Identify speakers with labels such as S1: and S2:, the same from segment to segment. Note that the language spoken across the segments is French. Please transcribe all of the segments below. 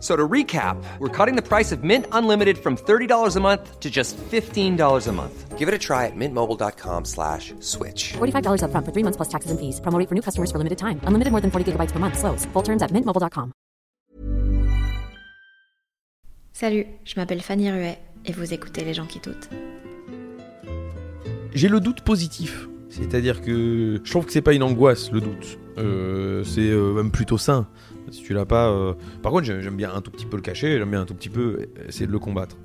S1: So to recap, we're cutting the price of Mint Unlimited from $30 a month to just $15 a month. Give it a try at mintmobile.com slash switch.
S2: $45 upfront for three months plus taxes and fees. Promo rate for new customers for limited time. Unlimited more than 40 gigabytes per month. Slows. Full terms at mintmobile.com.
S3: Salut, je m'appelle Fanny Ruet et vous écoutez Les gens qui doutent.
S4: J'ai le doute positif. C'est-à-dire que je trouve que c'est pas une angoisse, le doute. Euh, c'est euh, même plutôt sain. Si tu l'as pas. euh, Par contre, j'aime bien un tout petit peu le cacher, j'aime bien un tout petit peu essayer de le combattre.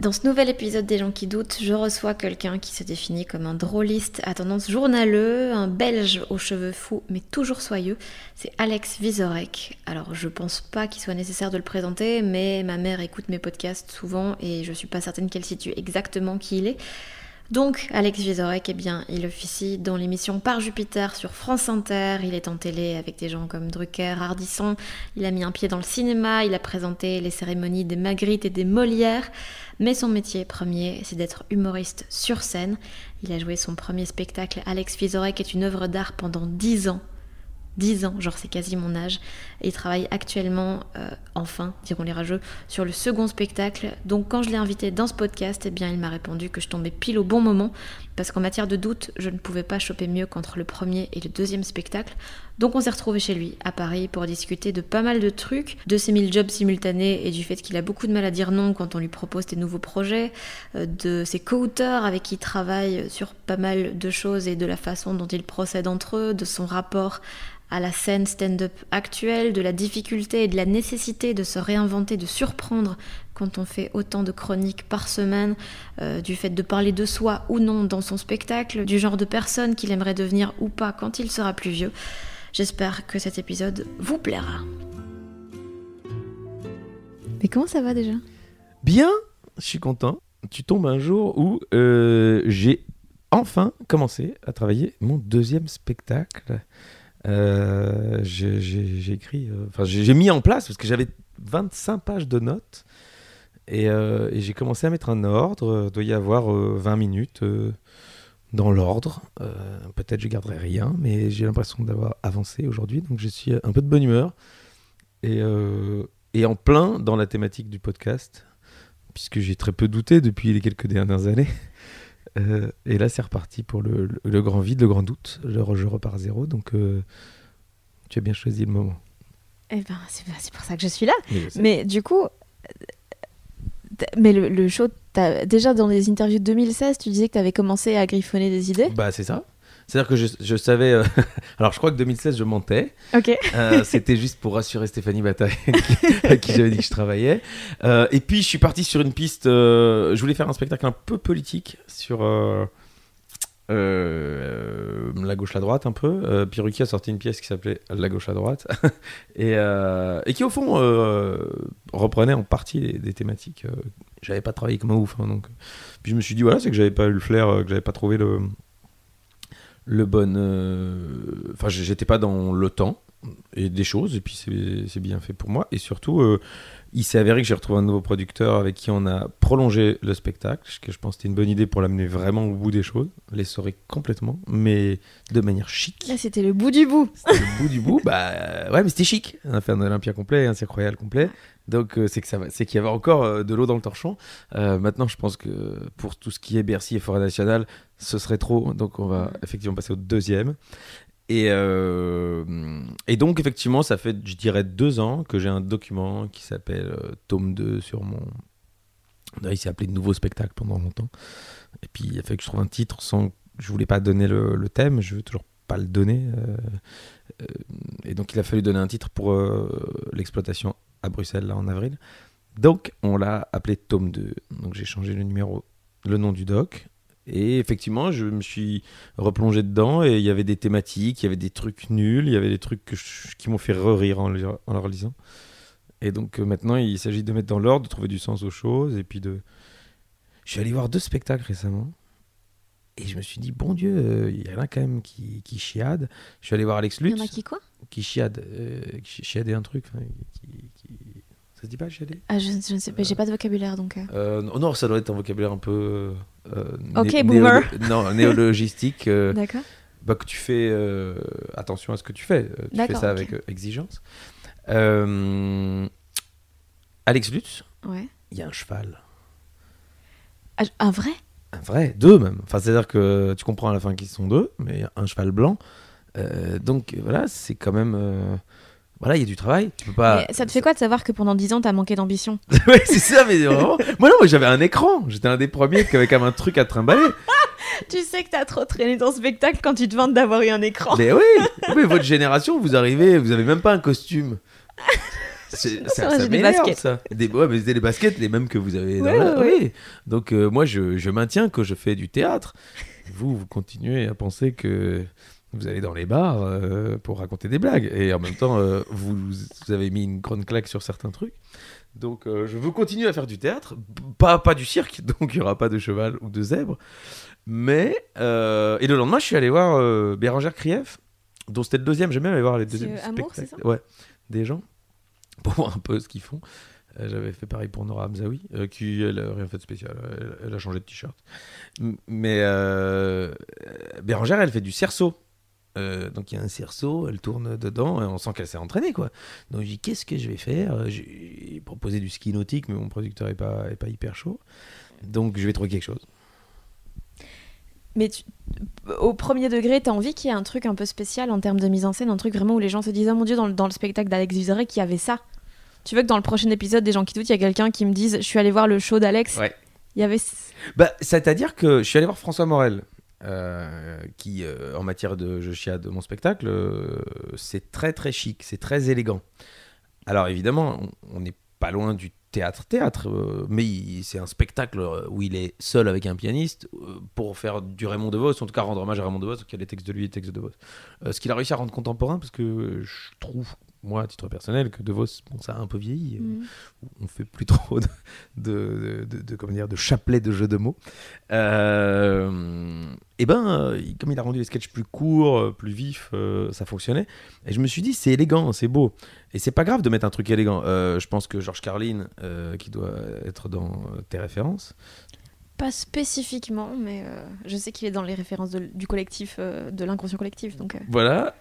S3: Dans ce nouvel épisode des gens qui doutent, je reçois quelqu'un qui se définit comme un drôliste à tendance journaleux, un belge aux cheveux fous mais toujours soyeux. C'est Alex Vizorek. Alors je pense pas qu'il soit nécessaire de le présenter, mais ma mère écoute mes podcasts souvent et je suis pas certaine qu'elle situe exactement qui il est. Donc, Alex Vizorek, eh bien, il officie dans l'émission Par Jupiter sur France Inter. Il est en télé avec des gens comme Drucker, Hardisson. Il a mis un pied dans le cinéma. Il a présenté les cérémonies des Magritte et des Molières. Mais son métier premier, c'est d'être humoriste sur scène. Il a joué son premier spectacle. Alex Vizorek est une œuvre d'art pendant 10 ans. 10 ans, genre c'est quasi mon âge, et il travaille actuellement, euh, enfin, diront les rageux, sur le second spectacle. Donc quand je l'ai invité dans ce podcast, eh bien il m'a répondu que je tombais pile au bon moment, parce qu'en matière de doute, je ne pouvais pas choper mieux qu'entre le premier et le deuxième spectacle. Donc on s'est retrouvé chez lui, à Paris, pour discuter de pas mal de trucs, de ses mille jobs simultanés et du fait qu'il a beaucoup de mal à dire non quand on lui propose des nouveaux projets, euh, de ses co-auteurs avec qui il travaille sur pas mal de choses et de la façon dont ils procèdent entre eux, de son rapport à la scène stand-up actuelle, de la difficulté et de la nécessité de se réinventer, de surprendre quand on fait autant de chroniques par semaine, euh, du fait de parler de soi ou non dans son spectacle, du genre de personne qu'il aimerait devenir ou pas quand il sera plus vieux. J'espère que cet épisode vous plaira. Mais comment ça va déjà?
S4: Bien, je suis content. Tu tombes un jour où euh, j'ai enfin commencé à travailler mon deuxième spectacle. Euh, j'ai j'ai- écrit, euh, enfin j'ai j'ai mis en place parce que j'avais 25 pages de notes et, euh, et j'ai commencé à mettre un ordre. Il doit y avoir euh, 20 minutes euh, dans l'ordre. Euh, Peut-être je garderai rien, mais j'ai l'impression d'avoir avancé aujourd'hui, donc je suis un peu de bonne humeur et, euh, et en plein dans la thématique du podcast, puisque j'ai très peu douté depuis les quelques dernières années. Euh, et là, c'est reparti pour le, le- le grand vide, le grand doute. Je, re- je repars à zéro, donc tu as bien choisi le moment.
S3: Eh ben, c'est pour ça que je suis là.
S4: Mais
S3: du coup, mais le, le show, déjà dans les interviews de 2016, tu disais que tu avais commencé à griffonner des idées.
S4: Bah, c'est ça. C'est-à-dire que je, je savais. euh, Alors, je crois que 2016, je mentais.
S3: Ok.
S4: Euh, C'était juste pour rassurer Stéphanie Bataille, qui- à qui j'avais dit que je travaillais. Euh, et puis, je suis parti sur une piste. je voulais faire un spectacle un peu politique sur. euh, la gauche, la droite, un peu. Euh, puis Ruki a sorti une pièce qui s'appelait La gauche, la droite. et, euh, et qui, au fond, reprenait en partie des, des thématiques. J'avais pas travaillé comme un ouf. hein, donc. Puis je me suis dit, voilà, c'est que j'avais pas eu le flair, euh, que j'avais pas trouvé le, le bon. euh, Enfin, j'étais pas dans le temps et des choses, et puis c'est bien fait pour moi. Et surtout, euh, il s'est avéré que j'ai retrouvé un nouveau producteur avec qui on a prolongé le spectacle, que je pense que c'était une bonne idée pour l'amener vraiment au bout des choses, l'essorer complètement, mais de manière chic.
S3: Là, c'était le bout du bout.
S4: Le bout du bout, bah ouais, mais c'était chic. On a fait un Olympia complet, un Cirque Royal complet. Donc euh, c'est que ça va- c'est qu'il y avait encore euh, de l'eau dans le torchon. Euh, maintenant, je pense que pour tout ce qui est Bercy et Forêt Nationale, ce serait trop. Donc on va effectivement passer au deuxième. Et, et donc, effectivement, ça fait, je dirais, deux ans que j'ai un document qui s'appelle Tome 2 sur mon. Il s'est appelé Nouveau spectacle pendant longtemps. Et puis, il a fallu que je trouve un titre sans. Je voulais pas donner le, le thème, je veux toujours pas le donner. et donc, il a fallu donner un titre pour l'exploitation à Bruxelles, là, en avril. Donc, on l'a appelé Tome 2. Donc, j'ai changé le numéro, le nom du doc. Et effectivement, je me suis replongé dedans et il y avait des thématiques, il y avait des trucs nuls, il y avait des trucs que je- qui m'ont fait rire en, le- en leur lisant. Et donc euh, maintenant, il s'agit de mettre dans l'ordre, de trouver du sens aux choses et puis de. Je suis allé voir deux spectacles récemment et je me suis dit, bon Dieu, euh, il y en a quand même qui, qui chiadent. Je suis allé voir Alex
S3: Il
S4: Lutz
S3: y en a qui quoi?
S4: Qui chiade, euh, qui chiadait un truc. qui, qui- Ça se dit pas chiader
S3: ah, je, je ne sais pas, j'ai pas de vocabulaire donc. euh.
S4: euh, non, ça doit être un vocabulaire un peu. euh,
S3: Ok,
S4: né-
S3: boomer.
S4: non, néologistique. euh,
S3: D'accord.
S4: bah, que tu fais euh, attention à ce que tu fais. Euh, Tu fais ça avec euh, exigence. Euh, Alex Lutz,
S3: Ouais.
S4: il y a un cheval.
S3: Ah, un vrai?
S4: Un vrai, deux même. Enfin, c'est-à-dire que tu comprends à la fin qu'ils sont deux, mais il y a un cheval blanc. Euh, donc voilà, c'est quand même. Voilà, il y a du travail. Tu peux pas.
S3: Mais Ça te fait quoi de savoir que pendant 10 ans t'as manqué d'ambition
S4: ouais, c'est ça, mais vraiment. Moi, non, moi, j'avais un écran. J'étais un des premiers qui avait quand même un truc à trimballer.
S3: Tu sais que t'as trop traîné dans ce spectacle quand tu te vantes d'avoir eu un écran.
S4: Mais oui, mais votre génération, vous arrivez, vous avez même pas un costume. C'est, ça, ça
S3: des baskets.
S4: ça. Des, ouais, mais c'est les baskets, les mêmes que vous avez. dans
S3: Ouais,
S4: la- oui. Donc euh, moi, je, je maintiens que je fais du théâtre. Vous, vous continuez à penser que vous allez dans les bars euh, pour raconter des blagues. Et en même temps, euh, vous, vous avez mis une grande claque sur certains trucs. Donc euh, je veux continuer à faire du théâtre. Pas, pas du cirque, donc il n'y aura pas de cheval ou de zèbre. Mais, et le lendemain, je suis allé voir Bérangère Krief, dont c'était le deuxième. J'aime bien aller voir les deuxièmes
S3: Amour,
S4: spectacles. Ouais, des gens, pour voir un peu ce qu'ils font. J'avais fait pareil pour Nora Hamzaoui, euh, qui, elle, a rien fait de spécial. Elle, elle a changé de t-shirt. Mais euh, Bérangère, elle fait du cerceau. Euh, donc il y a un cerceau, elle tourne dedans et on sent qu'elle s'est entraînée quoi. Donc je dis qu'est-ce que je vais faire? J'ai proposé du ski nautique mais mon producteur est pas, est pas hyper chaud. Donc je vais trouver quelque chose.
S3: Mais tu- au premier degré, t'as envie qu'il y ait un truc un peu spécial en termes de mise en scène, un truc vraiment où les gens se disent Ah mon dieu, dans le, dans le spectacle d'Alex Vizorek, il y avait ça. Tu veux que dans le prochain épisode des gens qui doutent, il y a quelqu'un qui me dise Je suis allé voir le show d'Alex?
S4: Ouais.
S3: Il y avait.
S4: Bah, c'est-à-dire que je suis allé voir François Morel, euh, qui, euh, en matière de je chiade de mon spectacle, euh, c'est très très chic, c'est très élégant. Alors évidemment, on- n'est pas loin du théâtre-théâtre, mais c'est un spectacle où il est seul avec un pianiste pour faire du Raymond DeVos, en tout cas rendre hommage à Raymond DeVos, qui a les textes de lui et les textes de DeVos. Ce qu'il a réussi à rendre contemporain, parce que je trouve, moi, à titre personnel, que DeVos, bon, ça a un peu vieilli.
S3: Mhm.
S4: on fait plus trop de, de, de- de- comment dire, de chapelet de jeux de mots. Euh, et ben, comme il a rendu les sketchs plus courts, euh, plus vifs, euh, ça fonctionnait. Et je me suis dit, c'est élégant, c'est beau. Et c'est pas grave de mettre un truc élégant. Euh, je pense que Georges Carlin, qui doit être dans tes références,
S3: Pas spécifiquement, mais euh, je sais qu'il est dans les références de- du collectif, euh, de l'inconscient collectif. Donc, euh,
S4: voilà,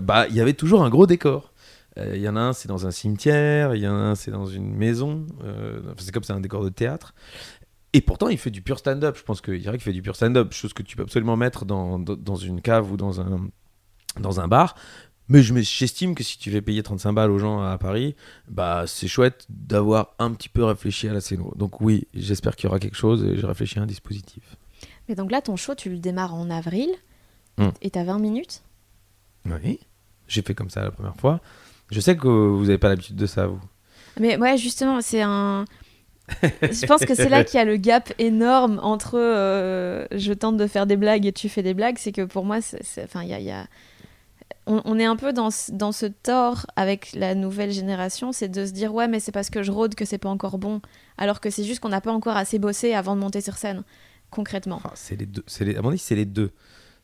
S4: bah, il y avait toujours un gros décor. Euh, Il y en a un, c'est dans un cimetière, il y en a un, c'est dans une maison. euh, c'est comme c'est un décor de théâtre. Et pourtant, il fait du pur stand-up. Je pense qu'il dirait qu'il fait du pur stand-up, chose que tu peux absolument mettre dans, dans, dans une cave ou dans un, dans un bar. Mais je me- j'estime que si tu fais payer 35 balles aux gens à Paris, bah c'est chouette d'avoir un petit peu réfléchi à la scéno. Donc oui, j'espère qu'il y aura quelque chose et j'ai réfléchi à un dispositif.
S3: Mais donc là, ton show, tu le démarres en avril
S4: Hmm.
S3: et t'as 20 minutes?
S4: Oui, j'ai fait comme ça la première fois. Je sais que vous n'avez pas l'habitude de ça, vous.
S3: Mais ouais, justement, c'est un. je pense que c'est là qu'il y a le gap énorme entre euh, je tente de faire des blagues et tu fais des blagues. C'est que pour moi, enfin, il y a. il y a- On, on est un peu dans, ce- dans ce tort avec la nouvelle génération, c'est de se dire ouais, mais c'est parce que je rôde que c'est pas encore bon. Alors que c'est juste qu'on n'a pas encore assez bossé avant de monter sur scène, concrètement.
S4: Ah, c'est les deux. Les... À mon avis, c'est les deux.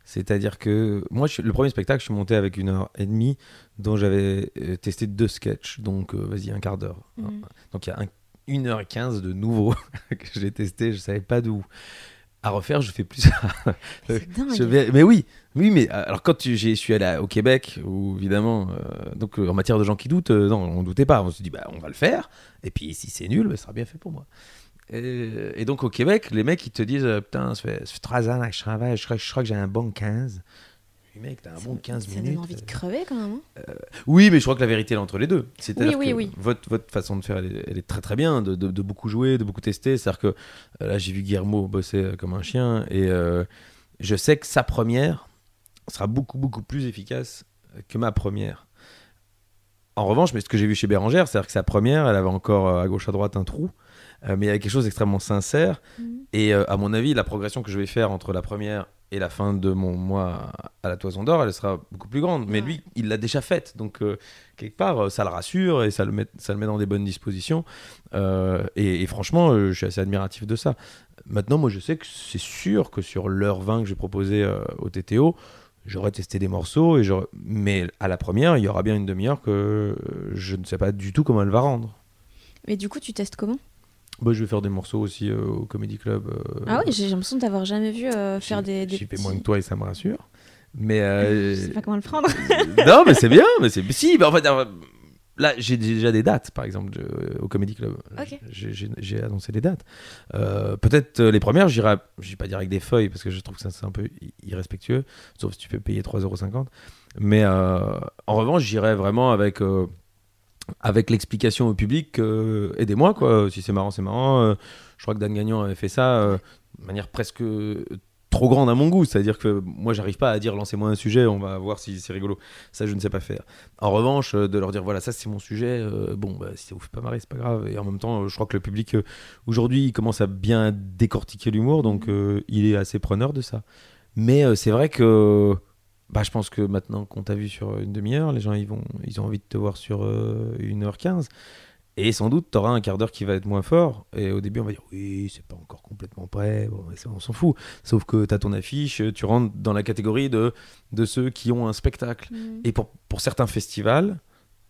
S4: C'est-à-dire que moi, je- le premier spectacle, je suis monté avec une heure et demie, dont j'avais euh, testé deux sketchs. Donc, euh, vas-y, un quart d'heure.
S3: Mhm.
S4: Donc, il y a un- une heure et quinze de nouveau que j'ai testé. Je savais pas d'où. À refaire, je fais plus ça. Je vais- Mais oui, oui, mais euh, alors quand je suis allé au Québec, où évidemment, euh, donc en matière de gens qui doutent, euh, non, on doutait pas. On se dit, bah, on va le faire. Et puis si c'est nul, bah, ça sera bien fait pour moi. Et, et donc au Québec, les mecs ils te disent, euh, putain, ça fait, ça fait 3 ans que je travaille, je crois, je crois que j'ai un bon 15. Oui, mec, t'as un bon 15
S3: ça
S4: minutes.
S3: donne envie de crever quand même. hein.
S4: Oui, mais je crois que la vérité est entre les deux. C'est-à-dire
S3: Oui, oui,
S4: que. Votre, votre façon de faire, elle est, elle est très très bien, de, de- de beaucoup jouer, de beaucoup tester. C'est-à-dire que euh, là, j'ai vu Guillermo bosser euh, comme un chien et euh, je sais que sa première, sera beaucoup, beaucoup plus efficace que ma première. En revanche, mais ce que j'ai vu chez Bérangère, c'est-à-dire que sa première, elle avait encore euh, à gauche à droite un trou, euh, mais il y avait quelque chose d'extrêmement sincère. Et euh, à mon avis, la progression que je vais faire entre la première et la fin de mon mois à la Toison d'Or, elle sera beaucoup plus grande. Mais
S3: Ouais.
S4: lui, il l'a déjà faite, donc euh, quelque part, ça le rassure et ça le met, ça le met dans des bonnes dispositions. Et, et franchement, je suis assez admiratif de ça. Maintenant, moi, je sais que c'est sûr que sur l'heure 20 que j'ai proposé au TTO, j'aurais testé des morceaux, et j'aurais- mais à la première, il y aura bien une demi-heure que je ne sais pas du tout comment elle va rendre.
S3: Mais du coup, tu testes comment?
S4: Bah, je vais faire des morceaux aussi euh, au Comedy Club. euh,
S3: Ah oui, j'ai l'impression de t'avoir jamais vu euh, faire des. des
S4: J'y fais moins que toi et ça me rassure. Mais.
S3: Je sais pas comment le prendre.
S4: non, mais c'est bien. Mais c'est si. Mais en fait, là, j'ai déjà des dates, par exemple, au Comedy Club.
S3: Ok.
S4: J'ai- annoncé des dates. Peut-être les premières, j'irai. Je vais pas dire avec des feuilles parce que je trouve que ça c'est un peu irrespectueux, sauf si tu peux payer 3,50€. Mais en revanche, j'irai vraiment avec. Avec l'explication au public, euh, aidez-moi quoi. Si c'est marrant, c'est marrant. Euh, je crois que Dan Gagnon avait fait ça euh, de manière presque trop grande à mon goût. C'est-à-dire que moi, j'arrive pas à dire lancez-moi un sujet, on va voir si c'est rigolo. Ça, je ne sais pas faire. En revanche, de leur dire voilà, ça c'est mon sujet. bon, bah, si ça vous fait pas marrer, c'est pas grave. Et en même temps, je crois que le public aujourd'hui, il commence à bien décortiquer l'humour, donc il est assez preneur de ça. Mais c'est vrai que bah, je pense que maintenant qu'on t'a vu sur une demi-heure, les gens ils vont, ils ont envie de te voir sur euh, une heure quinze. Et sans doute, tu auras un quart d'heure qui va être moins fort. Et au début, on va dire oui, c'est pas encore complètement prêt. Bon, ça, on s'en fout. Sauf que tu as ton affiche, tu rentres dans la catégorie de, de ceux qui ont un spectacle. Et pour, pour certains festivals,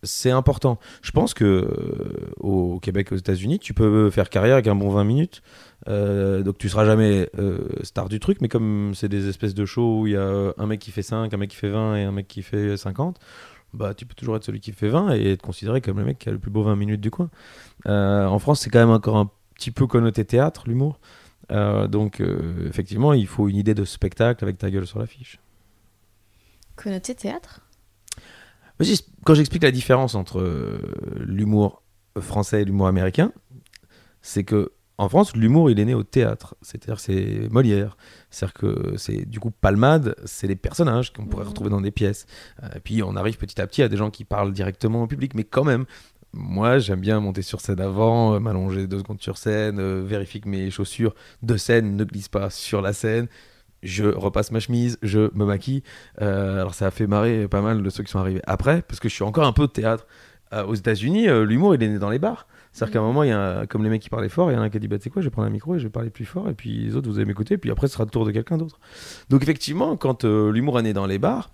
S4: c'est important. Je pense que euh, au Québec, aux États-Unis, tu peux faire carrière avec un bon 20 minutes. Euh, donc tu seras jamais euh, star du truc, mais comme c'est des espèces de shows où il y a un mec qui fait 5, un mec qui fait 20 et un mec qui fait 50, bah tu peux toujours être celui qui fait 20 et être considéré comme le mec qui a le plus beau 20 minutes du coin. En France, c'est quand même encore un petit peu connoté théâtre, l'humour. Donc effectivement, il faut une idée de spectacle avec ta gueule sur l'affiche.
S3: Connoté théâtre?
S4: Quand j'explique la différence entre euh, l'humour français et l'humour américain, c'est que en France, l'humour il est né au théâtre, c'est-à-dire c'est Molière, c'est-à-dire que c'est du coup Palmade, c'est les personnages qu'on pourrait
S3: Mhm.
S4: retrouver dans des pièces. Euh, Et puis on arrive petit à petit à des gens qui parlent directement au public, mais quand même. Moi, j'aime bien monter sur scène avant, euh, m'allonger deux secondes sur scène, euh, vérifier que mes chaussures de scène ne glissent pas sur la scène. Je repasse ma chemise, je me maquille. Euh, alors ça a fait marrer pas mal de ceux qui sont arrivés après, parce que je suis encore un peu de théâtre. Euh, aux États-Unis, euh, l'humour il est né dans les bars. C'est-à-dire qu'à un moment, il y a un- comme les mecs qui parlaient fort, il y en a un qui a dit bah tu sais quoi, je vais prendre un micro et je vais parler plus fort, et puis les autres vous allez m'écouter, puis après ce sera le tour de quelqu'un d'autre. Donc effectivement, quand l'humour est né dans les bars,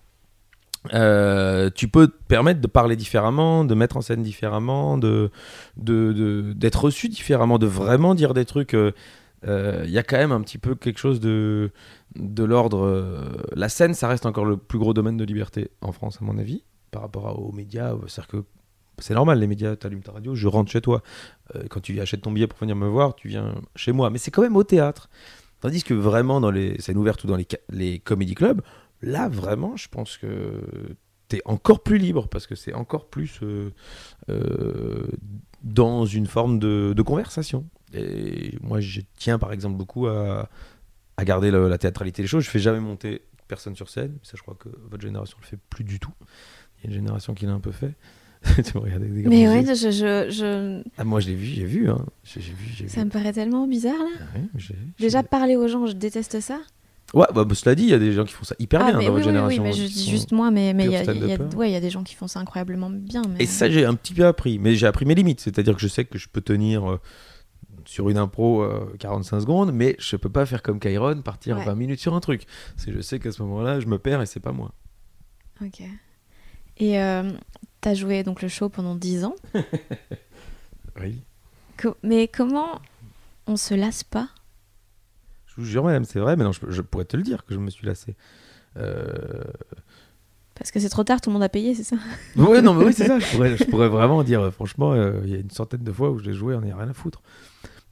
S4: euh, tu peux te permettre de parler différemment, de mettre en scène différemment, de de- de- d'être reçu différemment, de vraiment dire des trucs. euh, euh, Il y a quand même un petit peu quelque chose de de l'ordre. euh, la scène, ça reste encore le plus gros domaine de liberté en France, à mon avis, par rapport aux médias. C'est-à-dire que c'est normal, les médias, tu allumes ta radio, je rentre chez toi. Euh, quand tu acheter ton billet pour venir me voir, tu viens chez moi. Mais c'est quand même au théâtre. Tandis que vraiment, dans les scènes ouvertes ou dans les, les comédie clubs, là, vraiment, je pense que tu es encore plus libre parce que c'est encore plus euh, dans une forme de conversation. Et moi, je tiens par exemple beaucoup à, à garder le- la théâtralité des choses. Je fais jamais monter personne sur scène. Ça, je crois que votre génération le fait plus du tout. Il y a une génération qui l'a un peu fait. tu me regardes avec des
S3: Mais ouais, je, je, je-
S4: Ah, moi, je l'ai vu, j'ai vu. Hein. Vu, j'ai vu.
S3: ça me paraît tellement bizarre là.
S4: Ah
S3: Déjà, parler aux gens, je déteste ça.
S4: Ouais, bah, bah, cela dit, il y a des gens qui font ça hyper
S3: ah,
S4: bien dans
S3: oui,
S4: votre
S3: oui,
S4: génération.
S3: oui, mais je dis juste moi, mais mais il y, a-
S4: pur
S3: il y a-
S4: stand-upper.
S3: ouais, il y a des gens qui font ça incroyablement bien. Mais...
S4: Et ça, j'ai un petit peu appris. Mais j'ai appris mes limites. C'est-à-dire que je sais que je peux tenir euh, sur une impro euh, 45 secondes, mais je peux pas faire comme Kyron, partir
S3: Ouais.
S4: 20 minutes sur un truc. C'est je sais qu'à ce moment-là, je me perds et c'est pas moi.
S3: Ok. Et euh, t'as joué donc le show pendant 10 ans.
S4: Oui.
S3: Co- mais comment on se lasse pas?
S4: Je vous jure, madame, c'est vrai, mais non, je, je pourrais te le dire que je me suis lassé. Euh...
S3: Parce que c'est trop tard, tout le monde a payé, c'est ça?
S4: Ouais, non, mais oui, c'est ça. Je pourrais, je pourrais vraiment dire, euh, franchement, euh, il y a une centaine de fois où je l'ai joué, on n'y a rien à foutre.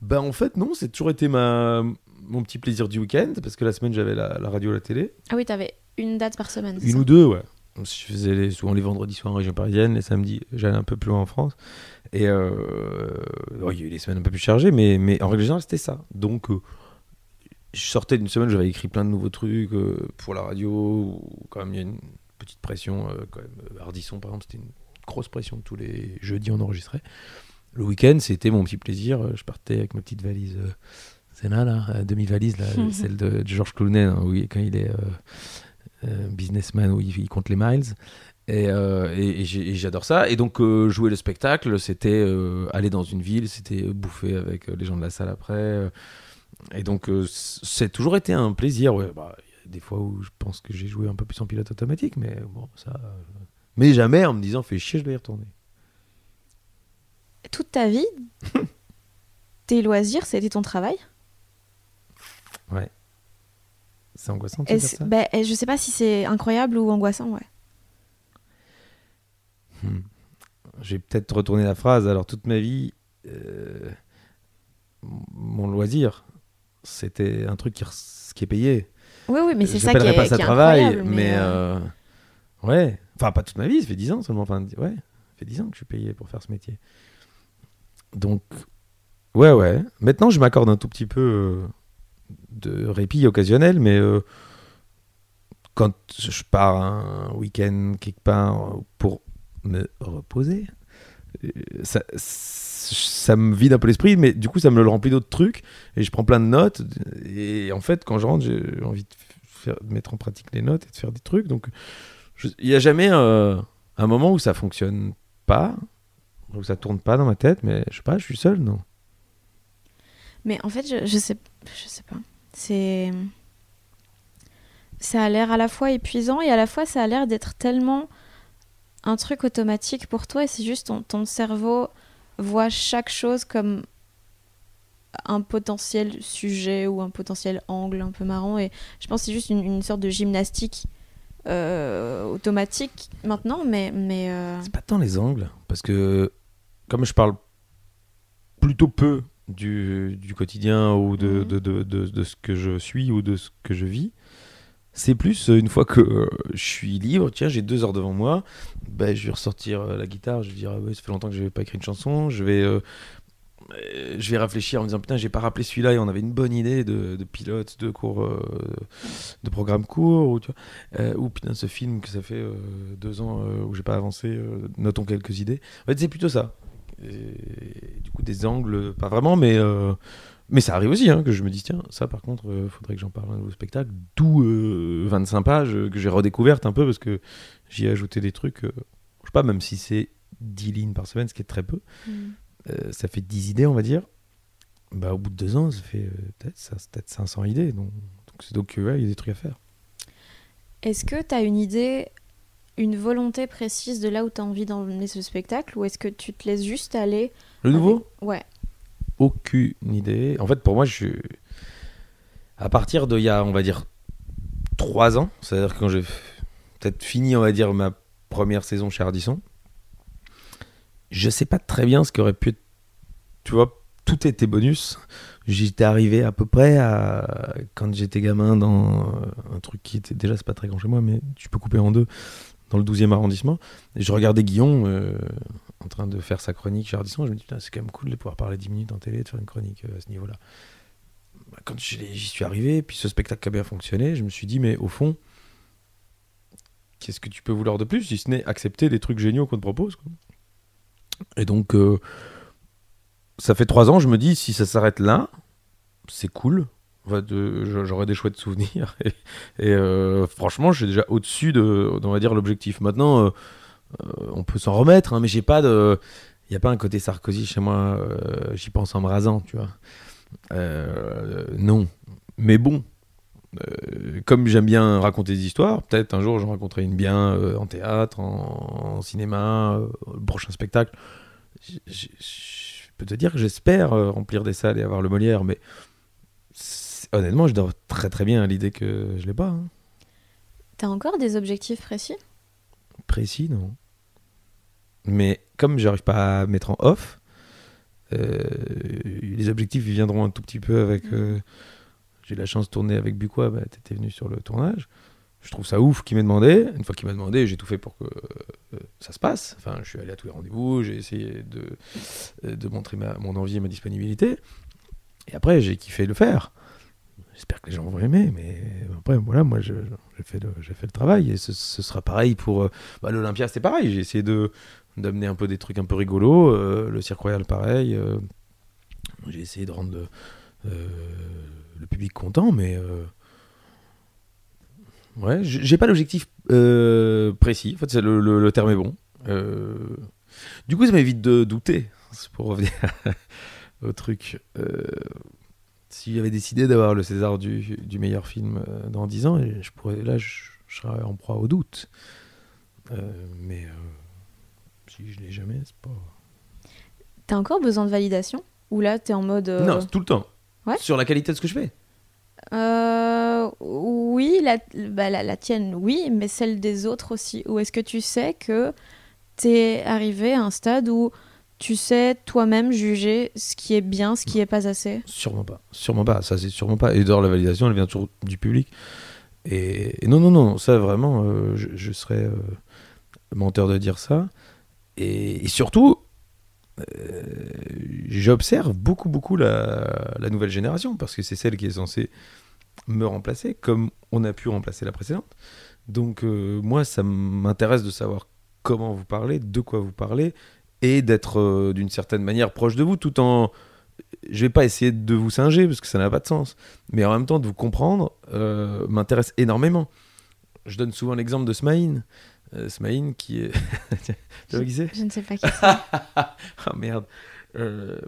S4: Ben, en fait, non, c'est toujours été ma, mon petit plaisir du week-end, parce que la semaine, j'avais la, la radio, la télé.
S3: Ah oui, t'avais une date par semaine.
S4: Une
S3: ça
S4: ou deux, ouais. Je faisais les- souvent les vendredis soirs en région parisienne, les samedis, j'allais un peu plus loin en France. Et euh, ouais, il y a eu des semaines un peu plus chargées, mais, mais en règle générale, c'était ça. Donc, euh, je sortais d'une semaine, j'avais écrit plein de nouveaux trucs euh, pour la radio, quand même il y a une petite pression. euh, quand même, Ardisson, par exemple, c'était une grosse pression. Tous les jeudis, on enregistrait. Le week-end, c'était mon petit plaisir. Euh, Je partais avec ma petite valise. euh, c'est là, là, euh, demi-valise, là, celle de, de Georges Clooney, hein, où il- quand il est euh, euh, businessman, où il, il compte les miles. Et, euh, j'adore ça. Et donc, euh, jouer le spectacle, c'était euh, aller dans une ville, c'était bouffer avec euh, les gens de la salle après. euh. et donc, euh, c'est toujours été un plaisir. Ouais, bah, il y a des fois où je pense que j'ai joué un peu plus en pilote automatique, mais bon, ça. euh, Mais jamais en me disant, fais chier, je dois y retourner.
S3: Toute ta vie, tes loisirs, c'était ton travail?
S4: C'est angoissant de ça?
S3: bah, Je sais pas si c'est incroyable ou angoissant, ouais.
S4: Hmm. Je vais peut-être retourner la phrase. Alors, toute ma vie, euh, mon loisir, c'était un truc qui, est payé.
S3: Oui, oui, mais c'est ça qui est,
S4: pas ça
S3: qui est
S4: travail,
S3: incroyable,
S4: mais,
S3: euh,
S4: euh, ouais. Enfin, pas toute ma vie, ça fait 10 ans seulement. Enfin, ouais, ça fait 10 ans que je suis payé pour faire ce métier. Donc, ouais, ouais. Maintenant, je m'accorde un tout petit peu euh, de répit occasionnel, mais euh, quand je pars un week-end quelque part pour me reposer, euh, ça, me vide un peu l'esprit, mais du coup, ça me le remplit d'autres trucs et je prends plein de notes. Et en fait, quand je rentre, j'ai envie de, mettre en pratique les notes et de faire des trucs. Donc, il n'y a jamais euh, un moment où ça fonctionne pas, où ça tourne pas dans ma tête, mais je sais pas, je suis seul, non
S3: Mais en fait, je, je sais, je sais pas. C'est, ça a l'air à la fois épuisant et à la fois ça a l'air d'être tellement un truc automatique pour toi et c'est juste ton, ton cerveau voit chaque chose comme un potentiel sujet ou un potentiel angle un peu marrant et je pense que c'est juste une, une sorte de gymnastique euh, automatique maintenant mais mais euh,
S4: C'est pas tant les angles, parce que comme je parle plutôt peu du, du quotidien ou de,
S3: Mhm.
S4: de, de, de- de ce que je suis ou de ce que je vis, c'est plus euh, une fois que euh, je suis libre, tiens, j'ai deux heures devant moi, ben, je vais ressortir euh, la guitare, je vais dire, ah ouais, ça fait longtemps que je n'avais pas écrit une chanson, je vais, euh, je vais réfléchir en me disant, putain, j'ai pas rappelé celui-là et on avait une bonne idée de, de pilote, de cours, de programme court, ou, tu vois, ou putain, ce film que ça fait deux ans où j'ai pas avancé, notons quelques idées. En fait, c'est plutôt ça. Et, du coup, des angles, pas vraiment, mais, euh, mais ça arrive aussi hein, que je me dis, tiens, ça par contre, euh, faudrait que j'en parle à un nouveau spectacle. D'où euh, 25 pages euh, que j'ai redécouvertes un peu parce que j'y ai ajouté des trucs, je sais pas, même si c'est 10 lignes par semaine, ce qui est très peu, euh, ça fait 10 idées, on va dire. Bah, au bout de deux ans, ça fait peut-être peut-être 500 idées. Donc, donc, c'est- donc ouais, il y a des trucs à faire.
S3: Est-ce que tu as une idée, une volonté précise de là où tu as envie d'emmener ce spectacle ou est-ce que tu te laisses juste aller
S4: Le nouveau?
S3: Ouais.
S4: aucune idée. En fait, pour moi, je suis. À partir de, il y a, on va dire, trois ans, c'est-à-dire quand j'ai peut-être fini, on va dire, ma première saison chez Ardisson, je sais pas très bien ce qui aurait pu être. Tu vois, tout était bonus. J'étais arrivé à peu près à. Quand j'étais gamin dans un truc qui était. Déjà, c'est pas très grand chez moi, mais tu peux couper en deux, dans le 12e arrondissement. Et je regardais Guillaume. euh, en train de faire sa chronique chez Ardisson, je me dis, c'est quand même cool de pouvoir parler 10 minutes en télé, de faire une chronique euh, à ce niveau-là. Bah, Quand j'y suis arrivé, puis ce spectacle a bien fonctionné, je me suis dit, mais au fond, qu'est-ce que tu peux vouloir de plus, si ce n'est accepter des trucs géniaux qu'on te propose. Et donc, euh, ça fait trois ans, je me dis, si ça s'arrête là, c'est cool. En fait, euh, J'aurai des chouettes souvenirs. Et, euh, franchement, je suis déjà au-dessus de, on va dire, l'objectif. Maintenant, euh, on peut s'en remettre, hein, mais j'ai pas. Il n'y a pas un côté Sarkozy chez moi, j'y pense en me rasant, tu vois. Non. Mais bon, comme j'aime bien raconter des histoires, peut-être un jour j'en raconterai une bien en théâtre, en, en cinéma, le prochain spectacle. Je peux te dire que j'espère remplir des salles et avoir le Molière, mais honnêtement, je dors très très bien à l'idée que je l'ai pas. hein.
S3: T'as encore des objectifs précis?
S4: Précis, non. Mais comme j'arrive pas à mettre en off, euh, les objectifs ils viendront un tout petit peu avec. euh, J'ai eu la chance de tourner avec Buquois, bah, t'étais venu sur le tournage. Je trouve ça ouf qu'il m'ait demandé. Une fois qu'il m'a demandé, j'ai tout fait pour que euh, ça se passe. Enfin, je suis allé à tous les rendez-vous, j'ai essayé de, de montrer ma, mon envie et ma disponibilité. Et après, j'ai kiffé le faire. J'espère que les gens vont aimer, mais après, voilà, moi, j'ai fait, fait le travail et ce, sera pareil pour euh, bah, l'Olympia, c'était pareil. J'ai essayé d'amener un peu des trucs un peu rigolos, euh, le Cirque Royal, pareil. euh, j'ai essayé de rendre le, public content, mais ouais, j'ai pas l'objectif précis. En fait, c'est le, le- le terme est bon. Du coup, ça m'évite de douter. C'est pour revenir au truc. Si j'avais décidé d'avoir le César du, du meilleur film euh, dans 10 ans, et je pourrais, là, je, je serais en proie au doute. Euh, mais euh, si je l'ai jamais, c'est pas.
S5: T'as encore besoin de validation Ou là, t'es en mode.
S4: Non, c'est tout le temps.
S5: Ouais.
S4: Sur la qualité de ce que je fais.
S5: oui, la, bah, la, la tienne, oui, mais celle des autres aussi. Ou est-ce que tu sais que t'es arrivé à un stade où tu sais toi-même juger ce qui est bien, ce qui est pas assez
S4: Sûrement pas. Sûrement pas. Ça, c'est sûrement pas. Et d'ailleurs, la validation, elle vient toujours du public. Et, non, non, non. Ça, vraiment, euh, je, serais euh, menteur de dire ça. Et, surtout, euh, j'observe beaucoup, beaucoup la, nouvelle génération parce que c'est celle qui est censée me remplacer comme on a pu remplacer la précédente. Donc, moi, ça m'intéresse de savoir comment vous parlez, de quoi vous parlez et d'être euh, d'une certaine manière proche de vous tout en je vais pas essayer de vous singer parce que ça n'a pas de sens. Mais en même temps, de vous comprendre euh, m'intéresse énormément. Je donne souvent l'exemple de Smaïn. Euh, Smaïn qui est. tu vois qui c'est?
S5: Je ne sais pas qui c'est.
S4: Ah merde.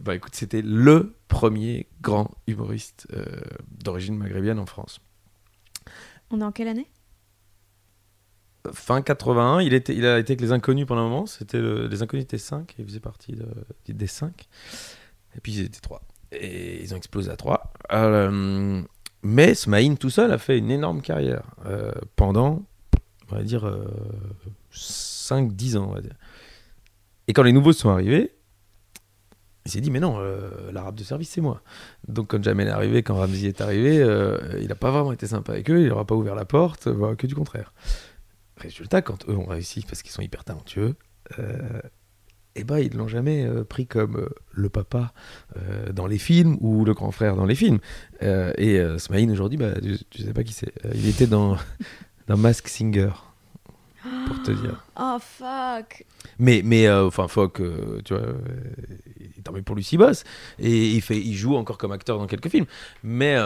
S4: Bah écoute, c'était le premier grand humoriste d'origine maghrébine en France.
S5: On est en quelle année?
S4: Fin 81, il, était, il a été avec les Inconnus pendant un moment. C'était le- les Inconnus étaient 5, il faisait partie de- des 5. Et puis ils étaient 3. Et ils ont explosé à 3. mais Smaïn tout seul a fait une énorme carrière euh, pendant, on va dire, 5-10 ans. Va dire. Et quand les nouveaux sont arrivés, il s'est dit, mais non, euh, l'arabe de service, c'est moi. Donc quand Jamel est arrivé, quand Ramzi est arrivé, euh, il n'a pas vraiment été sympa avec eux, il leur a pas ouvert la porte, que du contraire. Résultat, quand eux ont réussi, parce qu'ils sont hyper talentueux, euh, eh ben, ils l'ont jamais euh, pris comme euh, le papa euh, dans les films ou le grand frère dans les films. Et Smaïn, aujourd'hui, bah, tu, tu sais pas qui c'est. Il était dans, dans Mask Singer, pour te dire.
S5: Oh fuck
S4: Mais, mais enfin, euh, tu vois, tant mieux pour Lucie Boss. Et il, fait, il joue encore comme acteur dans quelques films. Mais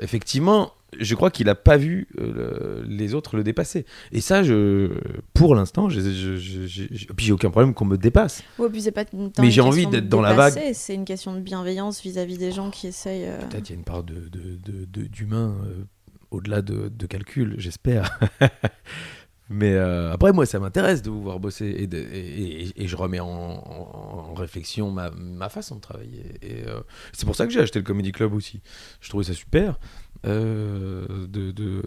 S4: effectivement, je crois qu'il n'a pas vu euh, le- les autres le dépasser. Et ça, je, pour l'instant, je, je, puis j'ai aucun problème qu'on me dépasse.
S5: Ouais, puis pas
S4: Mais j'ai envie d'être dans la vague.
S5: C'est une question de bienveillance vis-à-vis des gens qui essayent. euh,
S4: Peut-être il y a une part de, de- de- de- d'humain euh, au-delà de, calcul, j'espère. Mais euh, après, moi, ça m'intéresse de vous voir bosser et, de- et, et- et je remets en, en- en réflexion ma, ma façon de travailler. Et c'est pour ça que j'ai acheté le Comedy Club aussi. Je trouvais ça super euh, de, de-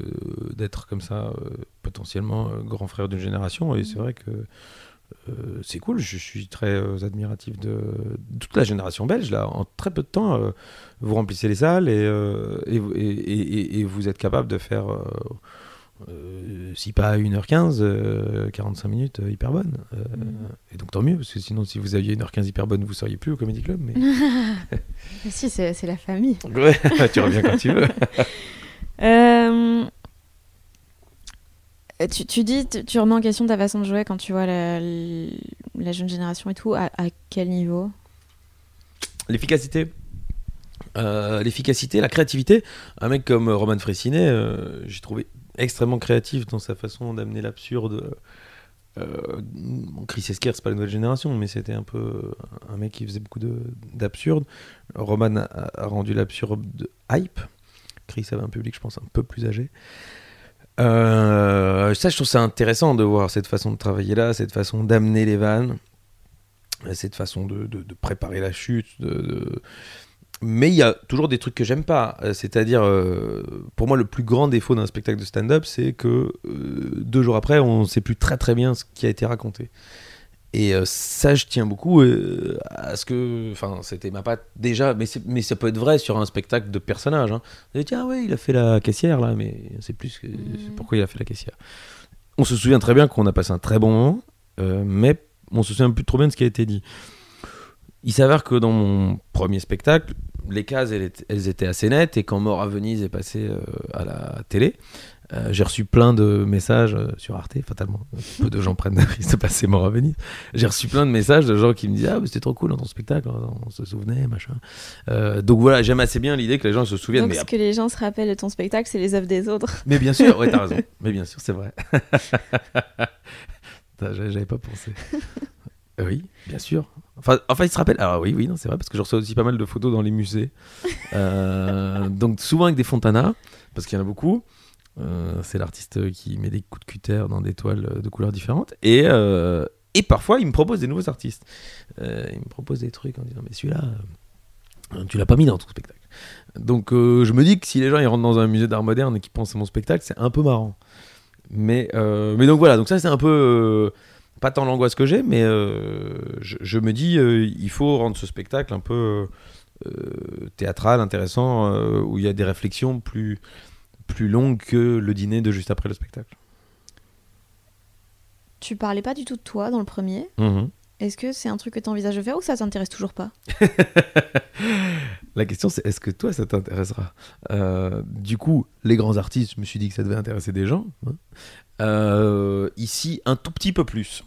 S4: d'être comme ça, euh, potentiellement euh, grand frère d'une génération. Et c'est vrai que euh, c'est cool. Je suis très admiratif de, de toute la génération belge. Là, en très peu de temps, vous remplissez les salles et- et vous êtes capable de faire, euh, si pas 1h15, euh, 45 minutes euh, hyper bonnes. Euh, Et donc tant mieux, parce que sinon, si vous aviez 1h15 hyper bonne, vous seriez plus au Comedy Club. Mais...
S5: Si, c'est la famille.
S4: ouais, tu reviens quand tu veux.
S5: Euh, Tu, tu dis, tu, tu remets en question ta façon de jouer quand tu vois la, la jeune génération et tout. À, à quel niveau?
S4: L'efficacité. L'efficacité, la créativité. Un mec comme Roman Fressinet, j'ai trouvé extrêmement créatif dans sa façon d'amener l'absurde. Euh, bon, Chris Esquire, c'est pas la nouvelle génération, mais c'était un peu un mec qui faisait beaucoup de- d'absurde. Roman a, rendu l'absurde hype. Chris avait un public, je pense, un peu plus âgé. Euh, ça, je trouve ça intéressant de voir cette façon de travailler là, cette façon d'amener les vannes, cette façon de, de- de préparer la chute. de- Mais il y a toujours des trucs que j'aime pas. Euh, C'est-à-dire, euh, pour moi, le plus grand défaut d'un spectacle de stand-up, c'est que euh, deux jours après, on ne sait plus très très bien ce qui a été raconté. Et euh, ça, je tiens beaucoup à ce que. Enfin, c'était ma patte déjà, mais, mais ça peut être vrai sur un spectacle de personnage. Hein. Vous dire, ah ouais, il a fait la caissière là, mais c'est plus que. c'est pourquoi il a fait la caissière. On se souvient très bien qu'on a passé un très bon moment, mais on se souvient plus trop bien de ce qui a été dit. Il s'avère que dans mon premier spectacle, les cases, elles, étaient- elles étaient assez nettes. Et quand Mort à Venise est passé euh, à la télé, euh, j'ai reçu plein de messages euh, sur Arte, fatalement. Peu de gens prennent la risque de passer Mort à Venise. J'ai reçu plein de messages de gens qui me disaient Ah, mais c'était trop cool dans ton spectacle, on se souvenait, machin. Euh, donc voilà, j'aime assez bien l'idée que les gens se souviennent.
S5: Donc
S4: mais
S5: ce que les gens se rappellent de ton spectacle, c'est les œuvres des autres.
S4: mais bien sûr, ouais, t'as raison. Mais bien sûr, c'est vrai. J'avais pas pensé. Oui, bien sûr. Enfin, enfin, il se rappelle. Alors oui, oui, non, c'est vrai parce que je reçois aussi pas mal de photos dans les musées. Euh, donc souvent avec des Fontana, parce qu'il y en a beaucoup. Euh, c'est l'artiste qui met des coups de cutter dans des toiles de couleurs différentes. Et, euh, et parfois, il me propose des nouveaux artistes. Il me propose des trucs en disant Mais celui-là, tu l'as pas mis dans ton spectacle. Donc je me dis que si les gens ils rentrent dans un musée d'art moderne et qu'ils pensent à mon spectacle, c'est un peu marrant. Mais, mais donc voilà, donc ça c'est un peu pas tant l'angoisse que j'ai, mais euh, je, je me dis euh, il faut rendre ce spectacle un peu euh, théâtral, intéressant, où il y a des réflexions plus, plus longues que le dîner de juste après le spectacle.
S5: Tu parlais pas du tout de toi dans le premier.
S4: Mhm.
S5: Est-ce que c'est un truc que tu envisages de faire ou ça t'intéresse toujours pas?
S4: La question c'est est-ce que toi ça t'intéressera? Euh, Du coup, les grands artistes, je me suis dit que ça devait intéresser des gens. hein. Euh, ici, un tout petit peu plus.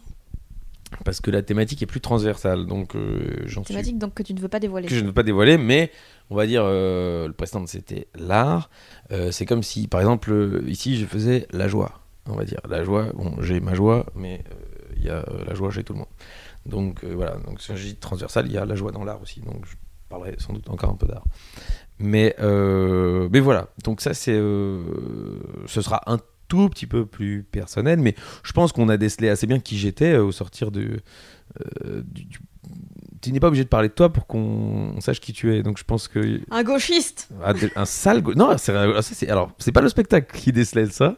S4: Parce que la thématique est plus transversale. Donc, euh, j'en suis
S5: Thématique donc que tu ne veux pas dévoiler.
S4: que je ne veux pas dévoiler, mais on va dire, le précédent c'était l'art. C'est comme si, par exemple, ici je faisais la joie. On va dire la joie. Bon, j'ai ma joie, mais il y a la joie chez tout le monde. Donc euh, voilà. Donc dis transversal, il y a la joie dans l'art aussi. Donc je parlerai sans doute encore un peu d'art. Mais euh, mais voilà. Donc ça c'est, euh, ce sera un tout petit peu plus personnel, mais je pense qu'on a décelé assez bien qui j'étais euh, au sortir de, euh, du, du- tu n'es pas obligé de parler de toi pour qu'on sache qui tu es. Donc je pense que
S5: Un gauchiste
S4: ah, un sale go- non, c'est ah, c'est alors c'est pas le spectacle qui décelait ça.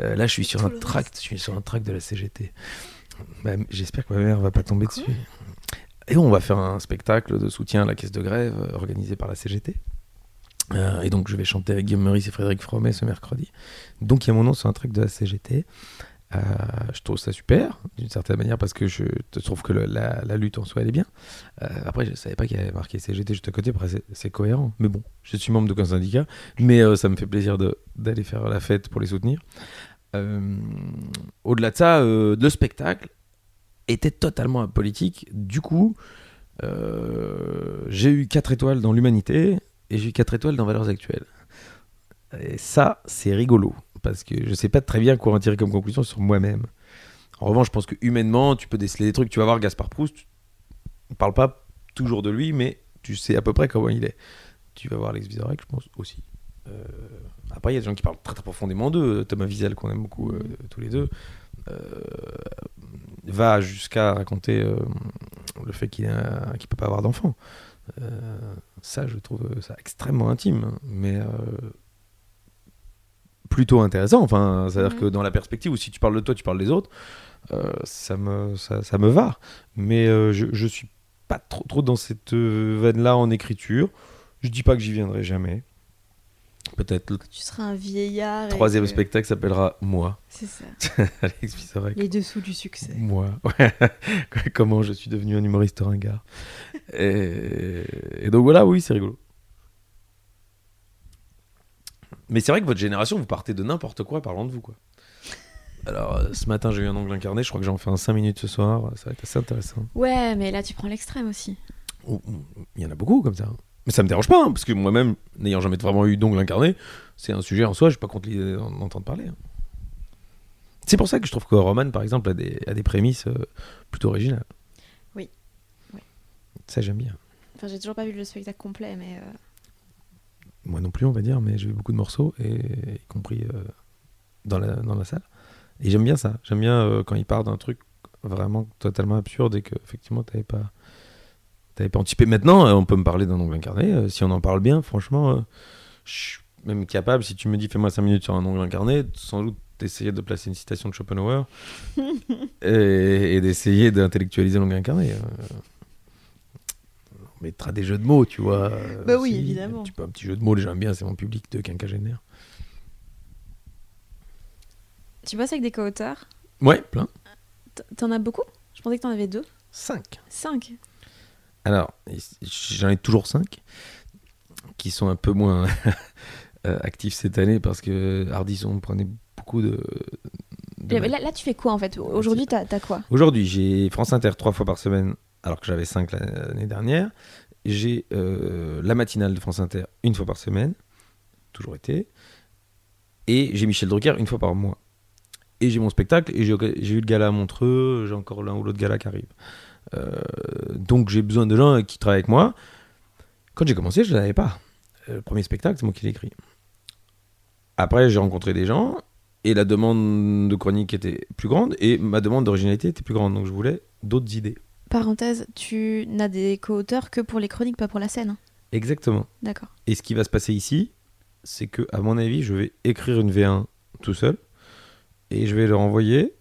S4: Euh, là, je suis sur
S5: Tout
S4: un tract, je suis sur un tract de la CGT. Bah, J'espère que ma mère va pas tomber dessus. Et on va faire un spectacle de soutien à la caisse de grève euh, organisé par la CGT. Euh, et donc je vais chanter avec Guillaume Meurice et Frédéric Fromet ce mercredi. Donc il y a mon nom sur un tract de la CGT. Euh, je trouve ça super, d'une certaine manière, parce que je trouve que la, lutte en soi, elle est bien. Après, je savais pas qu'il y avait marqué CGT juste à côté, après, c'est- cohérent. Mais bon, je suis membre d'aucun syndicat, mais ça me fait plaisir d'aller faire la fête pour les soutenir. Au-delà de ça, le spectacle était totalement apolitique. Du coup, euh, j'ai eu 4 étoiles dans l'humanité et j'ai eu 4 étoiles dans Valeurs Actuelles. Et ça, c'est rigolo, parce que je sais pas très bien quoi en tirer comme conclusion sur moi-même. En revanche, je pense que humainement, tu peux déceler des trucs. Tu vas voir Gaspard Proust, on parle pas toujours de lui, mais tu sais à peu près comment il est. Tu vas voir Alex Vizorek, je pense aussi. Euh, après, il y a des gens qui parlent très très profondément d'eux. Thomas Wiesel, qu'on aime beaucoup euh, tous les deux, va jusqu'à raconter euh, le fait qu'il ne peut pas avoir d'enfant. Euh, ça, je trouve ça extrêmement intime, mais euh, plutôt intéressant. Enfin, c'est-à-dire
S5: Mhm.
S4: que dans la perspective où si tu parles de toi, tu parles des autres, euh, ça, me, ça, ça me va. Mais euh, je, je suis pas trop, trop dans cette euh, veine-là en écriture. Je dis pas que j'y viendrai jamais. Peut-être
S5: Tu seras un vieillard. et
S4: troisième
S5: que-
S4: spectacle s'appellera Moi.
S5: C'est ça.
S4: Alex Vizorek.
S5: Les dessous du succès.
S4: Moi. Ouais. Comment je suis devenu un humoriste ringard. Et, et donc voilà, oui, c'est rigolo. Mais c'est vrai que votre génération, vous partez de n'importe quoi parlant de vous, quoi. Alors, euh, ce matin, j'ai eu un ongle incarné. Je crois que j'en fais un 5 minutes ce soir. Ça va être assez intéressant.
S5: Ouais, mais là tu prends l'extrême aussi.
S4: Il y en a beaucoup comme ça. Mais ça me dérange pas, hein, parce que moi-même, n'ayant jamais vraiment eu d'ongle incarné, c'est un sujet en soi, je suis pas contre l'idée d'en entendre parler. hein. C'est pour ça que je trouve que Roman, par exemple, a des, a des prémices euh, plutôt originales.
S5: Oui. Oui.
S4: Ça, j'aime bien.
S5: Enfin, j'ai toujours pas vu le spectacle complet, mais euh,
S4: Moi non plus, on va dire, mais j'ai vu beaucoup de morceaux, et, y compris euh, dans, la, dans la salle. Et j'aime bien ça. J'aime bien euh, quand il part d'un truc vraiment totalement absurde et que, effectivement, t'avais pas. T'avais pas anticipé. Maintenant, euh, on peut me parler d'un ongle incarné. euh, si on en parle bien, franchement, euh, je suis même capable, si tu me dis fais-moi 5 minutes sur un ongle incarné, sans doute d'essayer de placer une citation de Schopenhauer et, et d'essayer d'intellectualiser l'ongle incarné. On mettra des jeux de mots, tu vois.
S5: Bah oui, évidemment.
S4: Un petit, peu, un petit jeu de mots, j'aime bien, c'est mon public de quinquagénaire.
S5: tu bosses avec des co-auteurs?
S4: Ouais, plein.
S5: T'en as beaucoup? Je pensais que t'en avais deux.
S4: 5.
S5: Cinq?
S4: Alors, j'en ai toujours 5. qui sont un peu moins euh, actifs cette année parce que Hardisson prenait beaucoup de. ma-
S5: là, là, tu fais quoi en fait? Aujourd'hui, t'as as quoi?
S4: Aujourd'hui, j'ai France Inter trois fois par semaine, alors que j'avais cinq l'année dernière. J'ai euh, la matinale de France Inter une fois par semaine, toujours été. Et j'ai Michel Drucker une fois par mois. Et j'ai mon spectacle, et j'ai j'ai eu le gala à Montreux, j'ai encore l'un ou l'autre gala qui arrive. Euh, donc j'ai besoin de gens qui travaillent avec moi. Quand j'ai commencé, je ne l'avais pas. Euh, Le premier spectacle, c'est moi qui l'ai écrit. Après, j'ai rencontré des gens, et la demande de chronique était plus grande, et ma demande d'originalité était plus grande. Donc je voulais d'autres idées.
S5: Parenthèse, tu n'as des co-auteurs que pour les chroniques, pas pour la scène. hein?
S4: Exactement.
S5: D'accord.
S4: Et ce qui va se passer ici, c'est que, à mon avis, je vais écrire une V1 tout seul et je vais leur envoyer.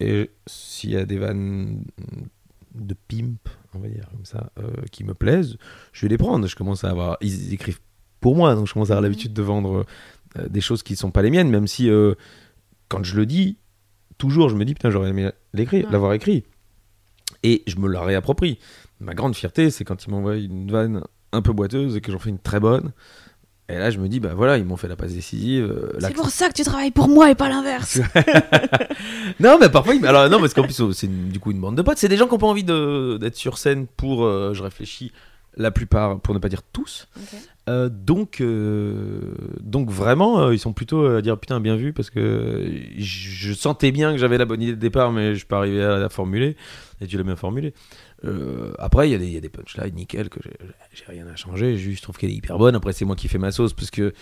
S4: Et s'il y a des vannes de pimp, on va dire comme ça, euh, qui me plaisent, je vais les prendre. Je commence à avoir. Ils écrivent pour moi, donc je commence à avoir
S5: Mhm.
S4: l'habitude de vendre euh, des choses qui ne sont pas les miennes, même si, euh, quand je le dis, toujours je me dis, putain, j'aurais aimé l'écrire,
S5: Ouais.
S4: l'avoir écrit. Et je me la réapproprie. Ma grande fierté, c'est quand ils m'envoient une vanne un peu boiteuse et que j'en fais une très bonne. Et là, je me dis, bah voilà, ils m'ont fait la passe décisive. euh,
S5: C'est pour ça que tu travailles pour moi et pas l'inverse.
S4: non, mais parfois, ils- alors non, parce qu'en plus, oh, c'est du coup une bande de potes. C'est des gens qui n'ont pas envie d'être sur scène pour, euh, je réfléchis, la plupart, pour ne pas dire tous. Euh, donc, donc vraiment, ils sont plutôt à dire putain, bien vu, parce que je, sentais bien que j'avais la bonne idée de départ, mais je suis pas arrivé à la formuler, et tu l'as bien formulée. Euh, après, il y, a des- punchlines nickel que j'ai- rien à changer, juste je trouve qu'elle est hyper bonne. Après, c'est moi qui fais ma sauce, parce que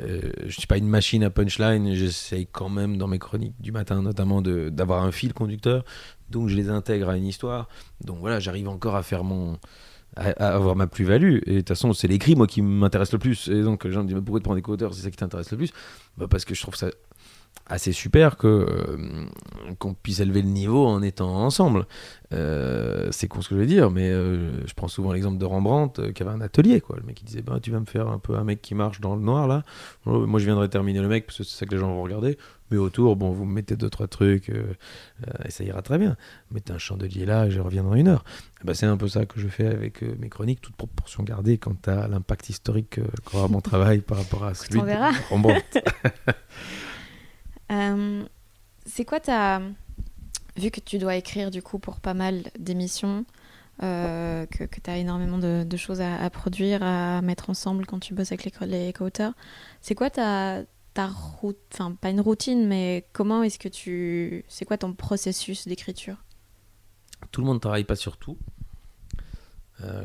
S4: euh, je suis pas une machine à punchline, j'essaye quand même dans mes chroniques du matin, notamment, d'avoir un fil conducteur, donc je les intègre à une histoire. Donc voilà, j'arrive encore à faire mon à, avoir ma plus-value. Et de toute façon, c'est l'écrit, moi, qui m'intéresse le plus. Et donc, les gens me disent, mais pourquoi tu prends des co-auteurs? C'est ça qui t'intéresse le plus bah, Parce que je trouve ça assez super que euh, qu'on puisse élever le niveau en étant ensemble. Euh, c'est con ce que je veux dire, mais euh, je prends souvent l'exemple de Rembrandt qui avait un atelier. Quoi. Le mec qui disait, bah, tu vas me faire un peu un mec qui marche dans le noir là. Oh, Moi, je viendrai terminer le mec parce que c'est ça que les gens vont regarder. Mais autour, bon, vous me mettez deux, trois trucs et ça ira très bien. Mettez un chandelier là et je reviens dans une heure. Ben, c'est un peu ça que je fais avec mes chroniques, toute proportion gardée quant à l'impact historique qu'aura mon travail par rapport à celui de Rembrandt.
S5: Euh, c'est quoi ta. Vu que tu dois écrire du coup pour pas mal d'émissions, euh, que, que tu as énormément de, choses à, produire, à mettre ensemble quand tu bosses avec les, co- les co-auteurs, c'est quoi ta, ta route. Enfin, pas une routine, mais comment est-ce que tu. C'est quoi ton processus d'écriture?
S4: Tout le monde ne travaille pas sur tout. Euh,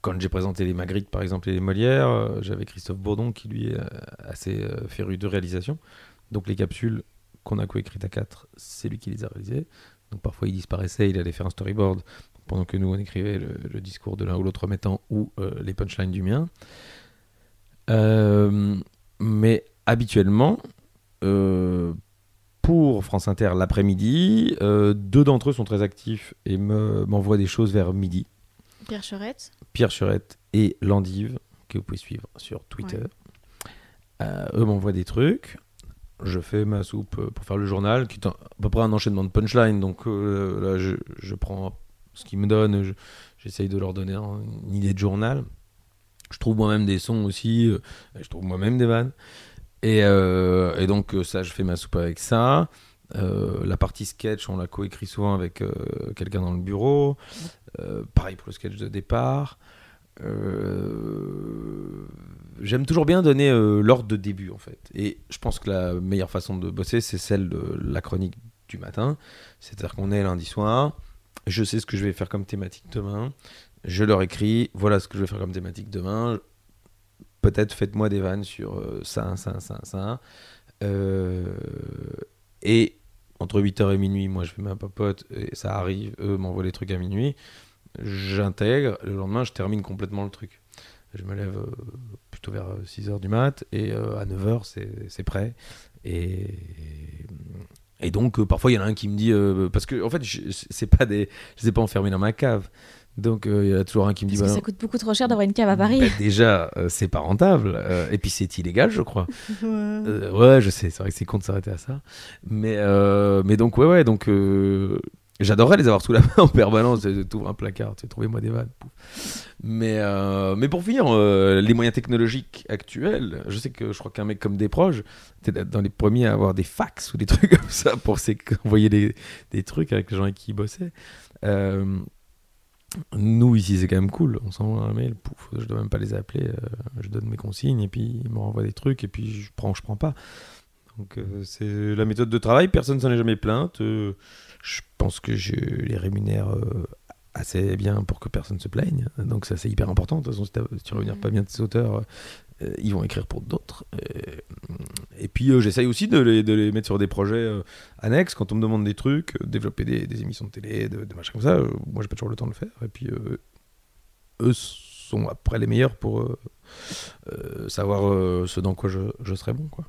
S4: quand j'ai présenté les Magritte, par exemple, et les Molières, j'avais Christophe Bourdon qui, lui, est assez féru de réalisation. Donc, les capsules qu'on a coécrites à quatre, c'est lui qui les a réalisées. Donc, parfois, il disparaissait, il allait faire un storyboard pendant que nous, on écrivait le, le discours de l'un ou l'autre mettant ou euh, les punchlines du mien. Euh, mais habituellement, euh, pour France Inter l'après-midi, deux d'entre eux sont très actifs et me- m'envoient des choses vers midi.
S5: Pierre Cherette
S4: Pierre Churette et Landive, que vous pouvez suivre sur Twitter.
S5: Ouais.
S4: Eux m'envoient des trucs. Je fais ma soupe euh, pour faire le journal, qui est à peu près un enchaînement de punchline. Donc euh, là, je, je prends ce qu'ils me donnent, je- j'essaye de leur donner un- une idée de journal. Je trouve moi-même des sons aussi, euh, je trouve moi-même des vannes. Et, et donc ça, je fais ma soupe avec ça. La partie sketch, on la coécrit souvent avec quelqu'un dans le bureau. Pareil pour le sketch de départ. Euh, J'aime toujours bien donner euh, l'ordre de début en fait. Et je pense que la meilleure façon de bosser, c'est celle de la chronique du matin. C'est-à-dire qu'on est lundi soir, je sais ce que je vais faire comme thématique demain, je leur écris, voilà ce que je vais faire comme thématique demain. Peut-être faites-moi des vannes sur euh, ça, ça, ça, ça. Euh, et entre 8h et minuit, moi je fais ma papote et ça arrive, eux m'envoient les trucs à minuit. J'intègre, le lendemain je termine complètement le truc. Je me lève euh, plutôt vers 6h du mat et euh, à 9h c'est prêt. Et, et donc euh, parfois il y en a un qui me dit, euh, parce que en fait je- c'est pas des, je les ai pas enfermés dans ma cave. Donc euh, il y en a toujours un qui me dit,
S5: Parce que
S4: bah,
S5: ça coûte beaucoup trop cher d'avoir une cave à Paris.
S4: bah, déjà, euh, c'est pas rentable. euh, et puis c'est illégal, je crois. Euh, ouais, je sais, c'est vrai que c'est con de s'arrêter à ça. Mais, euh, mais donc, ouais, ouais, donc euh, J'adorerais les avoir sous la main en permanence. Tu ouvres un placard, tu sais, trouvez-moi des vannes. Mais, euh, mais pour finir, euh, les moyens technologiques actuels, je sais que je crois qu'un mec comme Desproges, était dans les premiers à avoir des fax ou des trucs comme ça pour envoyer des, des trucs avec les gens avec qui il bossait. Euh, nous, ici, c'est quand même cool. On s'envoie un mail, pouf, je dois même pas les appeler. je donne mes consignes et puis ils me renvoient des trucs et puis je prends, je prends pas. Donc, c'est la méthode de travail. Personne s'en est jamais plainte. Je pense que je les rémunère euh, assez bien pour que personne se plaigne. Donc ça c'est hyper important. De toute façon, si, tu rémunères pas bien tes auteurs, euh, ils vont écrire pour d'autres. Euh, Et, puis euh, j'essaye aussi de les, de les mettre sur des projets euh, annexes quand on me demande des trucs, développer des, des émissions de télé, de, de machins comme ça. Moi j'ai pas toujours le temps de le faire. Et puis eux sont après les meilleurs pour savoir ce dans quoi je, je serais bon. Quoi.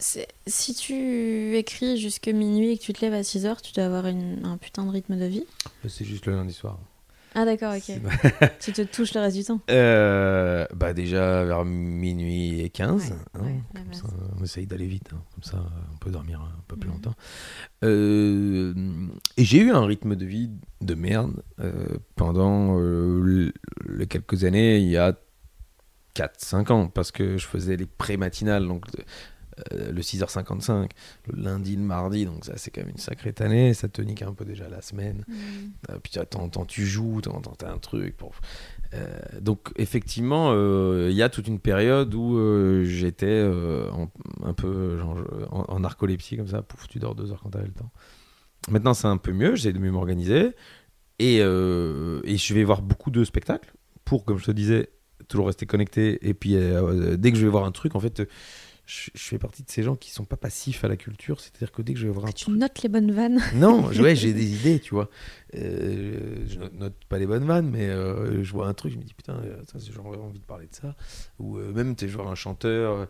S5: Si tu écris jusque minuit et que tu te lèves à 6 heures, tu dois avoir une- un putain de rythme de vie.
S4: C'est juste le lundi soir.
S5: Ah d'accord, ok. Tu te touches le reste du temps.
S4: Euh, bah déjà vers minuit et 15.
S5: Ouais,
S4: hein,
S5: ouais, la
S4: comme
S5: base.
S4: ça, on essaye d'aller vite, hein, comme ça on peut dormir un peu plus
S5: Mhm.
S4: longtemps. Euh, et j'ai eu un rythme de vie de merde euh, pendant les quelques années, il y a 4-5 ans, parce que je faisais les pré-matinales, donc le 6h55, le lundi, le mardi, donc ça c'est quand même une sacrée année, ça te nique un peu déjà la semaine. Euh, puis en temps tu joues, temps t'as un truc. Pour... Euh, donc effectivement, euh, il y a toute une période où euh, j'étais euh, un peu genre, en, en narcolepsie comme ça, pouf, tu dors deux heures quand t'avais le temps. Maintenant c'est un peu mieux, j'essaie de mieux m'organiser et, euh, et je vais voir beaucoup de spectacles pour, comme je te disais, toujours rester connecté. Et puis euh, dès que je vais voir un truc, en fait, je, je fais partie de ces gens qui sont pas passifs à la culture, c'est-à-dire que dès que je vais voir un
S5: Tu
S4: truc...
S5: notes les bonnes vannes.
S4: Non, je- ouais, j'ai des idées, tu vois. Euh, je note- note pas les bonnes vannes, mais euh, je vois un truc, je me dis putain, euh, j'aurais envie de parler de ça. Ou euh, même, tu je vois un chanteur,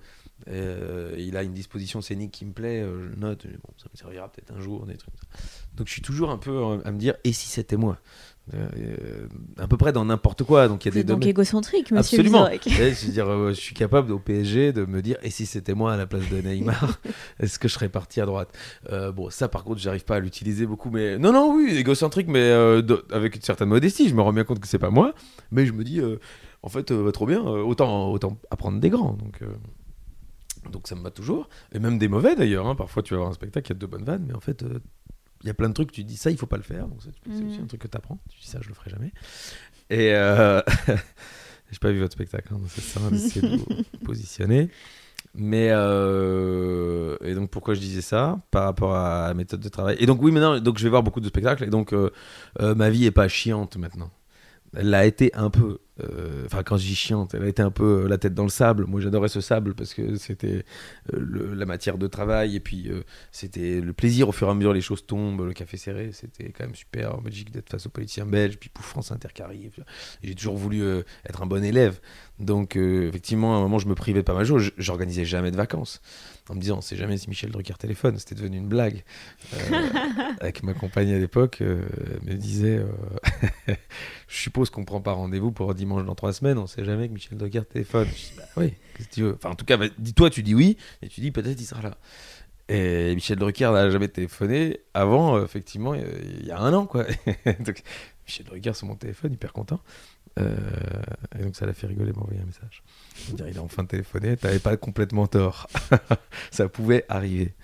S4: il a une disposition scénique qui me plaît, je note, mais bon, ça me servira peut-être un jour, des trucs. Donc je suis toujours un peu à me dire, et si c'était moi? Euh, euh, À peu près dans n'importe quoi. Donc il y a des
S5: donc
S4: domaines.
S5: égocentrique, monsieur
S4: Absolument. Je, veux dire, euh, je suis capable au PSG de me dire et si c'était moi à la place de Neymar, est-ce que je serais parti à droite? Euh, Bon, ça par contre, j'arrive pas à l'utiliser beaucoup, mais non, non, oui, égocentrique, mais de- avec une certaine modestie. Je me rends bien compte que c'est pas moi, mais je me dis, en fait, trop bien, autant, autant apprendre des grands. Donc, donc ça me va toujours, et même des mauvais d'ailleurs. hein. Parfois, tu vas voir un spectacle, il y a de bonnes vannes, mais en fait. Il y a plein de trucs, tu dis ça, il faut pas le faire. Donc, c'est aussi un truc que tu apprends. Tu dis ça, je le ferai jamais. Et euh, j'ai pas vu votre spectacle, hein, c'est ça, d'essayer de vous positionner. Mais euh, et donc pourquoi je disais ça? Par rapport à la méthode de travail. Et donc oui maintenant donc je vais voir beaucoup de spectacles et donc euh, euh, ma vie est pas chiante maintenant. Elle l'a été un peu. Euh, Enfin quand je dis chiante, elle a été un peu euh, la tête dans le sable. Moi j'adorais ce sable parce que c'était euh, la matière de travail et puis c'était le plaisir au fur et à mesure les choses tombent, le café serré, c'était quand même super en Belgique d'être face aux politiciens belges, puis pouf France Inter qui arrive. J'ai toujours voulu être un bon élève. Donc, effectivement, à un moment, je me privais pas mal de choses. J'organisais jamais de vacances. En me disant, on sait jamais si Michel Drucker téléphone. C'était devenu une blague. Euh, avec ma compagne à l'époque, euh, elle me disait euh, Je suppose qu'on prend pas rendez-vous pour dimanche dans trois semaines. On sait jamais que Michel Drucker téléphone. Je dis, bah oui, qu'est-ce que tu veux? Enfin, en tout cas, bah, dis-toi, tu dis oui. Et tu dis, peut-être il sera là. Et Michel Drucker n'a jamais téléphoné avant, euh, effectivement, il y a- il y a un an, quoi. donc, Michel Drucker sur mon téléphone, hyper content. Euh, et donc ça l'a fait rigoler, m'envoyer un message. Dire, il a enfin téléphoné, t'avais pas complètement tort. ça pouvait arriver.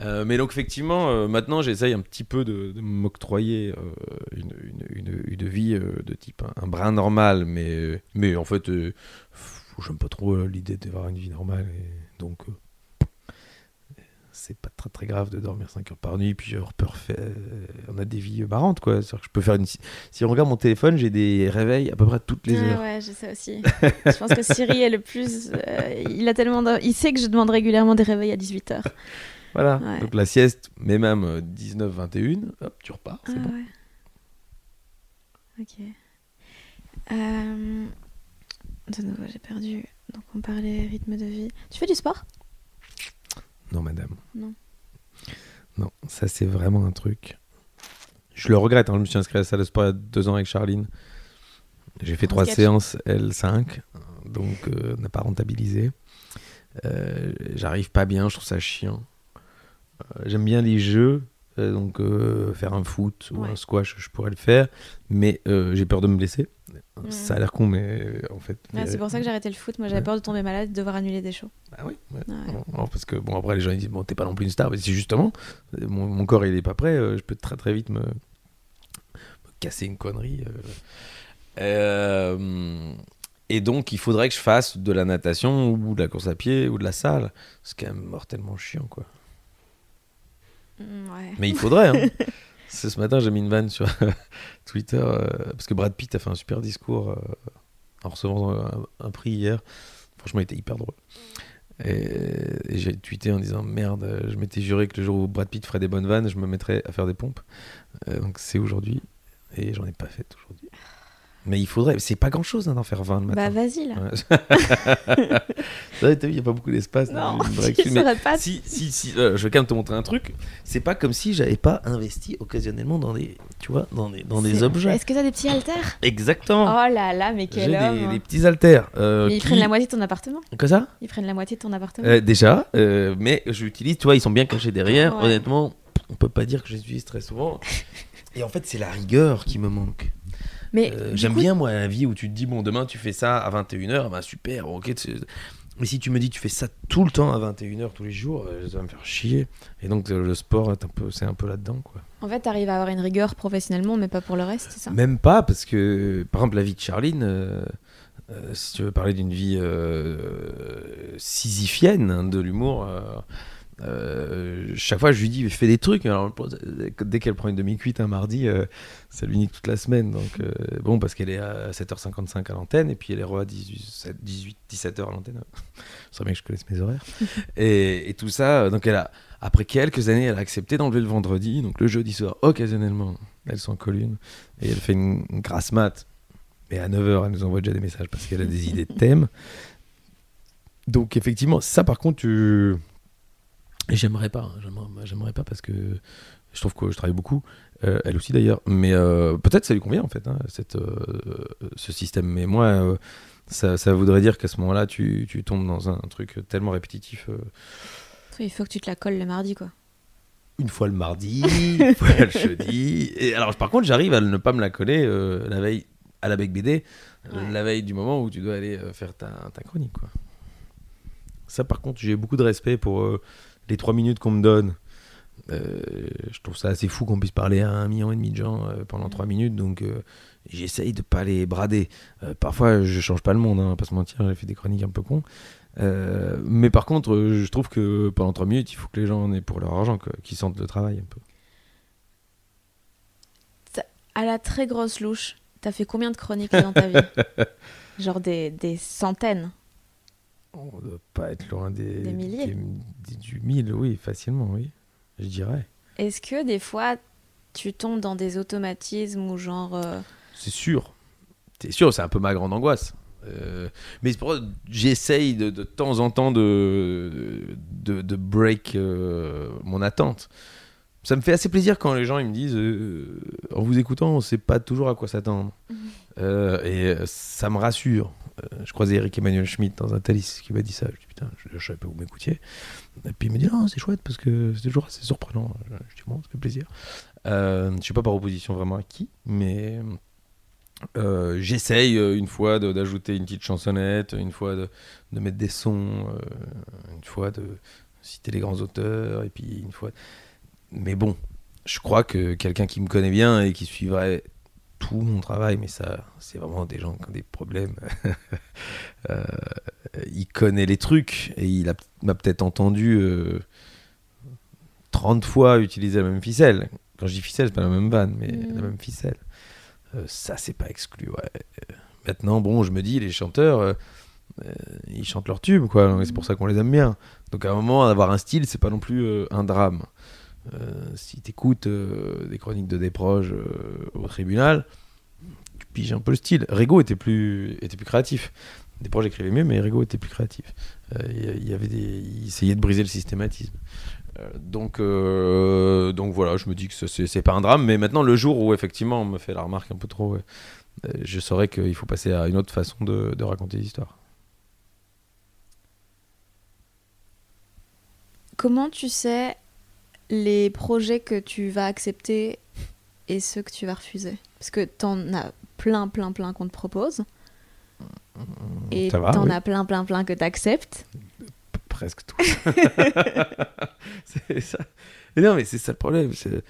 S4: Euh, mais donc effectivement, euh, maintenant j'essaye un petit peu de, de m'octroyer une, une, une, vie de type un, un brin normal, mais, mais en fait, j'aime pas trop l'idée d'avoir une vie normale, donc c'est pas très très grave de dormir 5 heures par nuit, puis refaire- euh, on a des vies marrantes quoi. Que je peux faire une... Si on regarde mon téléphone, j'ai des réveils à peu près toutes les
S5: Ah
S4: heures.
S5: ouais, j'ai ça aussi. je pense que Siri est le plus. euh, il a tellement. de- Il sait que je demande régulièrement des réveils à 18h.
S4: Voilà.
S5: Ouais.
S4: Donc la sieste, mais même euh, 19, 21, hop, tu repars, c'est
S5: ah
S4: bon.
S5: ouais. Ok. Euh, De nouveau, j'ai perdu. Donc on parlait rythme de vie. Tu fais du sport?
S4: Non, madame.
S5: Non.
S4: Non, ça c'est vraiment un truc. Je le regrette, hein, je me suis inscrit à la salle de sport il y a deux ans avec Charline. J'ai fait trois
S5: sketch.
S4: séances L5, donc euh, n'a pas rentabilisé. Euh, J'arrive pas bien, je trouve ça chiant. Euh, J'aime bien les jeux. Euh, donc euh, faire un foot ou
S5: Ouais.
S4: un squash, je pourrais le faire. Mais euh, j'ai peur de me blesser. Ça a l'air con, mais en fait.
S5: C'est pour ça que j'ai arrêté le foot. Moi, j'avais
S4: Ouais.
S5: peur de tomber malade, de devoir annuler des shows.
S4: Ah oui, ouais. Parce que bon après les gens ils disent bon t'es pas non plus une star mais c'est justement mon, mon corps il est pas prêt je peux très très vite me, me casser une connerie euh. Et donc il faudrait que je fasse de la natation ou de la course à pied ou de la salle c'est quand même mortellement chiant quoi
S5: ouais.
S4: mais il faudrait hein. Ce matin j'ai mis une vanne sur Twitter euh, parce que Brad Pitt a fait un super discours euh, en recevant un, un prix hier franchement il était hyper drôle et, et j'ai tweeté en disant merde, euh, je m'étais juré que le jour où Brad Pitt ferait des bonnes vannes, je me mettrais à faire des pompes. Euh, donc c'est aujourd'hui et j'en ai pas fait aujourd'hui. Mais il faudrait, c'est pas grand chose d'en faire 20 le
S5: Bah,
S4: matin.
S5: vas-y, là.
S4: Ouais. T'as vu, il n'y a pas beaucoup d'espace.
S5: Non, tu
S4: mais
S5: pas.
S4: si, si, si, euh, je vais quand même te montrer un truc. C'est pas comme si j'avais pas investi occasionnellement dans des, tu vois, dans des, dans des objets.
S5: Est-ce que t'as des petits haltères?
S4: Exactement.
S5: Oh là là, mais quel
S4: des,
S5: homme
S4: des petits haltères. euh,
S5: Mais ils
S4: qui-
S5: prennent la moitié de ton appartement.
S4: Quoi ça?
S5: Ils prennent la moitié de ton appartement.
S4: Euh, déjà, euh, mais j'utilise, tu vois, ils sont bien cachés derrière.
S5: Ouais.
S4: Honnêtement, on peut pas dire que je les utilise très souvent. Et en fait, c'est la rigueur qui me manque.
S5: Mais
S4: Euh, J'aime
S5: coup,
S4: bien, moi, la vie où tu te dis, bon, demain, tu fais ça à 21h, bah super, ok. Mais si tu me dis, tu fais ça tout le temps à 21h, tous les jours, euh, ça va me faire chier. Et donc, le sport, est un peu- c'est un peu là-dedans, quoi.
S5: En fait, t'arrives à avoir une rigueur professionnellement, mais pas pour le reste, c'est ça?
S4: Même pas, parce que, par exemple, la vie de Charline, euh, euh, si tu veux parler d'une vie euh, sisyphienne hein, de l'humour, euh, euh, chaque fois je lui dis, fais des trucs. Alors, dès qu'elle prend une demi-cuite un mardi, euh, ça lui nique toute la semaine. Donc, euh, bon, parce qu'elle est à 7h55 à l'antenne, et puis elle est à 18, 18 17h à l'antenne. Je sais bien que je connaisse mes horaires. et, et tout ça, donc elle a, après quelques années, elle a accepté d'enlever le vendredi, donc le jeudi soir, occasionnellement, elles sont en colline, et elle fait une, une grasse mat. Et à 9h, elle nous envoie déjà des messages parce qu'elle a des idées de thèmes. Donc, effectivement, ça par contre, tu... j'aimerais pas. hein, J'aimerais, pas parce que je trouve que je travaille beaucoup. Euh, elle aussi d'ailleurs. Mais euh, peut-être ça lui convient en fait, hein, cette, euh, ce système. Mais moi, ça, ça voudrait dire qu'à ce moment-là, tu, tu tombes dans un truc tellement répétitif.
S5: Il faut que tu te la colles le mardi, quoi.
S4: une fois le mardi, une fois le jeudi. Et alors, par contre, j'arrive à ne pas me la coller la veille à la Bec BD,
S5: Ouais.
S4: la veille du moment où tu dois aller faire ta, ta chronique. Quoi. Ça, par contre, j'ai beaucoup de respect pour les trois minutes qu'on me donne. Euh, je trouve ça assez fou qu'on puisse parler à un million et demi de gens euh, pendant trois minutes, donc euh, j'essaye de pas les brader. Parfois, je change pas le monde, hein, on va pas se mentir, j'ai fait des chroniques un peu cons. Mais par contre, je trouve que pendant 3 minutes, il faut que les gens en aient pour leur argent, qu'ils sentent le travail un peu.
S5: À la très grosse louche, t'as fait combien de chroniques dans ta vie? Genre des, des centaines.
S4: On doit pas être loin des,
S5: Des milliers.
S4: des- du mille, oui, facilement, oui, je dirais.
S5: Est-ce que des fois, tu tombes dans des automatismes ou genre... euh,
S4: C'est sûr. C'est sûr, c'est un peu ma grande angoisse. Euh, mais j'essaye de, de temps en temps de, de, de break euh, mon attente. Ça me fait assez plaisir quand les gens ils me disent euh, en vous écoutant, on sait pas toujours à quoi s'attendre. Euh, et euh, ça me rassure. Euh, je croisais Eric Emmanuel Schmitt dans un Thalys qui m'a dit ça. Je dis putain, je, je savais pas où vous m'écoutiez. Et puis il me dit non, c'est chouette parce que c'est toujours assez surprenant. Je, je dis bon, ça fait plaisir. Je suis pas par opposition vraiment à qui, mais j'essaye une fois d'ajouter une petite chansonnette, une fois de, de mettre des sons, une fois de citer les grands auteurs, et puis une fois. Mais bon, je crois que quelqu'un qui me connaît bien et qui suivrait tout mon travail, mais ça, c'est vraiment des gens qui ont des problèmes. Euh, il connaît les trucs et il m'a peut-être entendu euh, 30 fois utiliser la même ficelle. Quand je dis ficelle, c'est pas la même vanne, mais
S5: Mm.
S4: la même ficelle. Euh, ça, c'est pas exclu, ouais. Euh, Maintenant, bon, je me dis, les chanteurs, euh, euh, ils chantent leur tube, quoi. et C'est pour ça qu'on les aime bien. Donc, à un moment, avoir un style, c'est pas non plus euh, un drame. Euh, si t'écoutes euh, des chroniques de Desproges euh, au tribunal, tu piges un peu le style. Rego était plus, était plus créatif. Desproges écrivait mieux, mais Rego était plus créatif. Il y avait des, il essayait de briser le systématisme. Donc, donc voilà, je me dis que ce- c'est pas un drame, mais maintenant le jour où effectivement on me fait la remarque un peu trop, je saurais qu'il faut passer à une autre façon de, de raconter l'histoire.
S5: Comment tu sais les projets que tu vas accepter et ceux que tu vas refuser Parce que t'en as plein, plein, plein qu'on te propose. Et t'en
S4: oui.
S5: as plein, plein, plein que t'acceptes.
S4: presque tout. c'est ça. Et non, mais c'est ça le problème. c'est-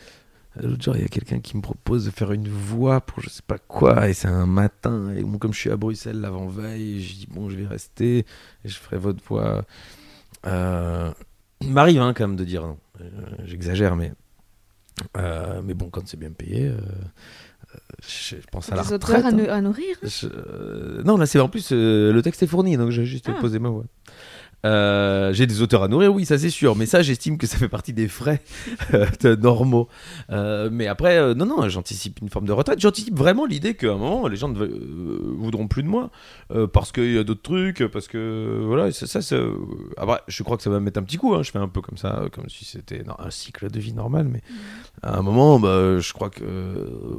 S4: L'autre jour, il y a quelqu'un qui me propose de faire une voix pour je sais pas quoi, et c'est un matin. Et bon, comme je suis à Bruxelles l'avant-veille, je dis bon, je vais rester, et je ferai votre voix. Euh, Il m'arrive hein, quand même de dire non. Euh, J'exagère, mais. euh, mais bon, quand c'est bien payé, euh, je pense à la retraite.
S5: auteurs à,
S4: hein.
S5: à nourrir.
S4: Je- euh, non, là c'est en plus le texte est fourni, donc j'ai juste
S5: Ah.
S4: posé ma voix. Euh, j'ai des auteurs à nourrir, oui, ça c'est sûr, mais ça j'estime que ça fait partie des frais euh, normaux. Euh, mais après, non, non, j'anticipe une forme de retraite. J'anticipe vraiment l'idée qu'à un moment, les gens ne voudront plus de moi parce qu'il y a d'autres trucs, parce que voilà, ça, ça, après, je crois que ça va me mettre un petit coup. hein, je fais un peu comme ça, comme si c'était un cycle de vie normal, mais à un moment, bah, je crois que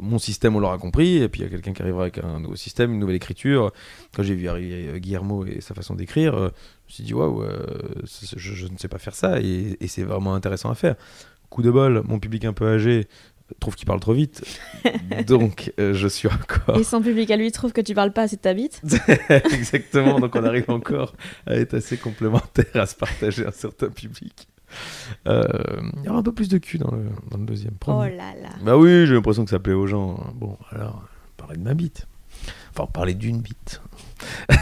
S4: mon système, on l'aura compris, et puis il y a quelqu'un qui arrivera avec un nouveau système, une nouvelle écriture. Quand j'ai vu arriver Guillermo et sa façon d'écrire, me suis dit, waouh, euh, je, je ne sais pas faire ça, et, et c'est vraiment intéressant à faire. Coup de bol, mon public un peu âgé trouve qu'il parle trop vite, donc euh, je suis encore.
S5: Et son public à lui trouve que tu parles pas assez de ta bite.
S4: Exactement, donc on arrive encore à être assez complémentaires, à se partager un certain public. Euh, il y aura un peu plus de cul dans le, dans le deuxième.
S5: Oh là là.
S4: Bah oui, j'ai l'impression que ça plaît aux gens. Bon, alors, parler de ma bite. Enfin, parler d'une bite.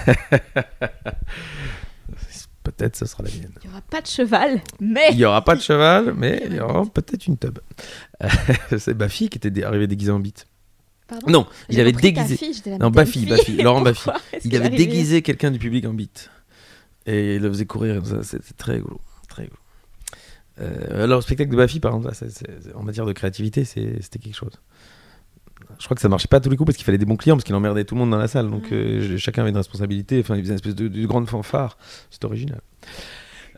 S4: peut-être ce sera la mienne.
S5: Il y aura pas de cheval, mais.
S4: Il n'y aura pas de cheval, mais il y aura peut-être une tub. C'est Baffy qui était arrivé déguisé en bite.
S5: Pardon
S4: Non, il avait déguisé.
S5: fille,
S4: Non, Baffy,
S5: fille,
S4: Laurent
S5: est-ce
S4: Il avait déguisé quelqu'un du public en bite. Et il le faisait courir. C'était très rigolo. Très rigolo. Euh, alors, le spectacle de Baffy, par exemple, là, en matière de créativité, c'était quelque chose. Je crois que ça marchait pas à tous les coups parce qu'il fallait des bons clients, parce qu'il emmerdait tout le monde dans la salle. Donc, euh, chacun avait une responsabilité. Enfin, il faisait une espèce de, de grande fanfare. C'est original.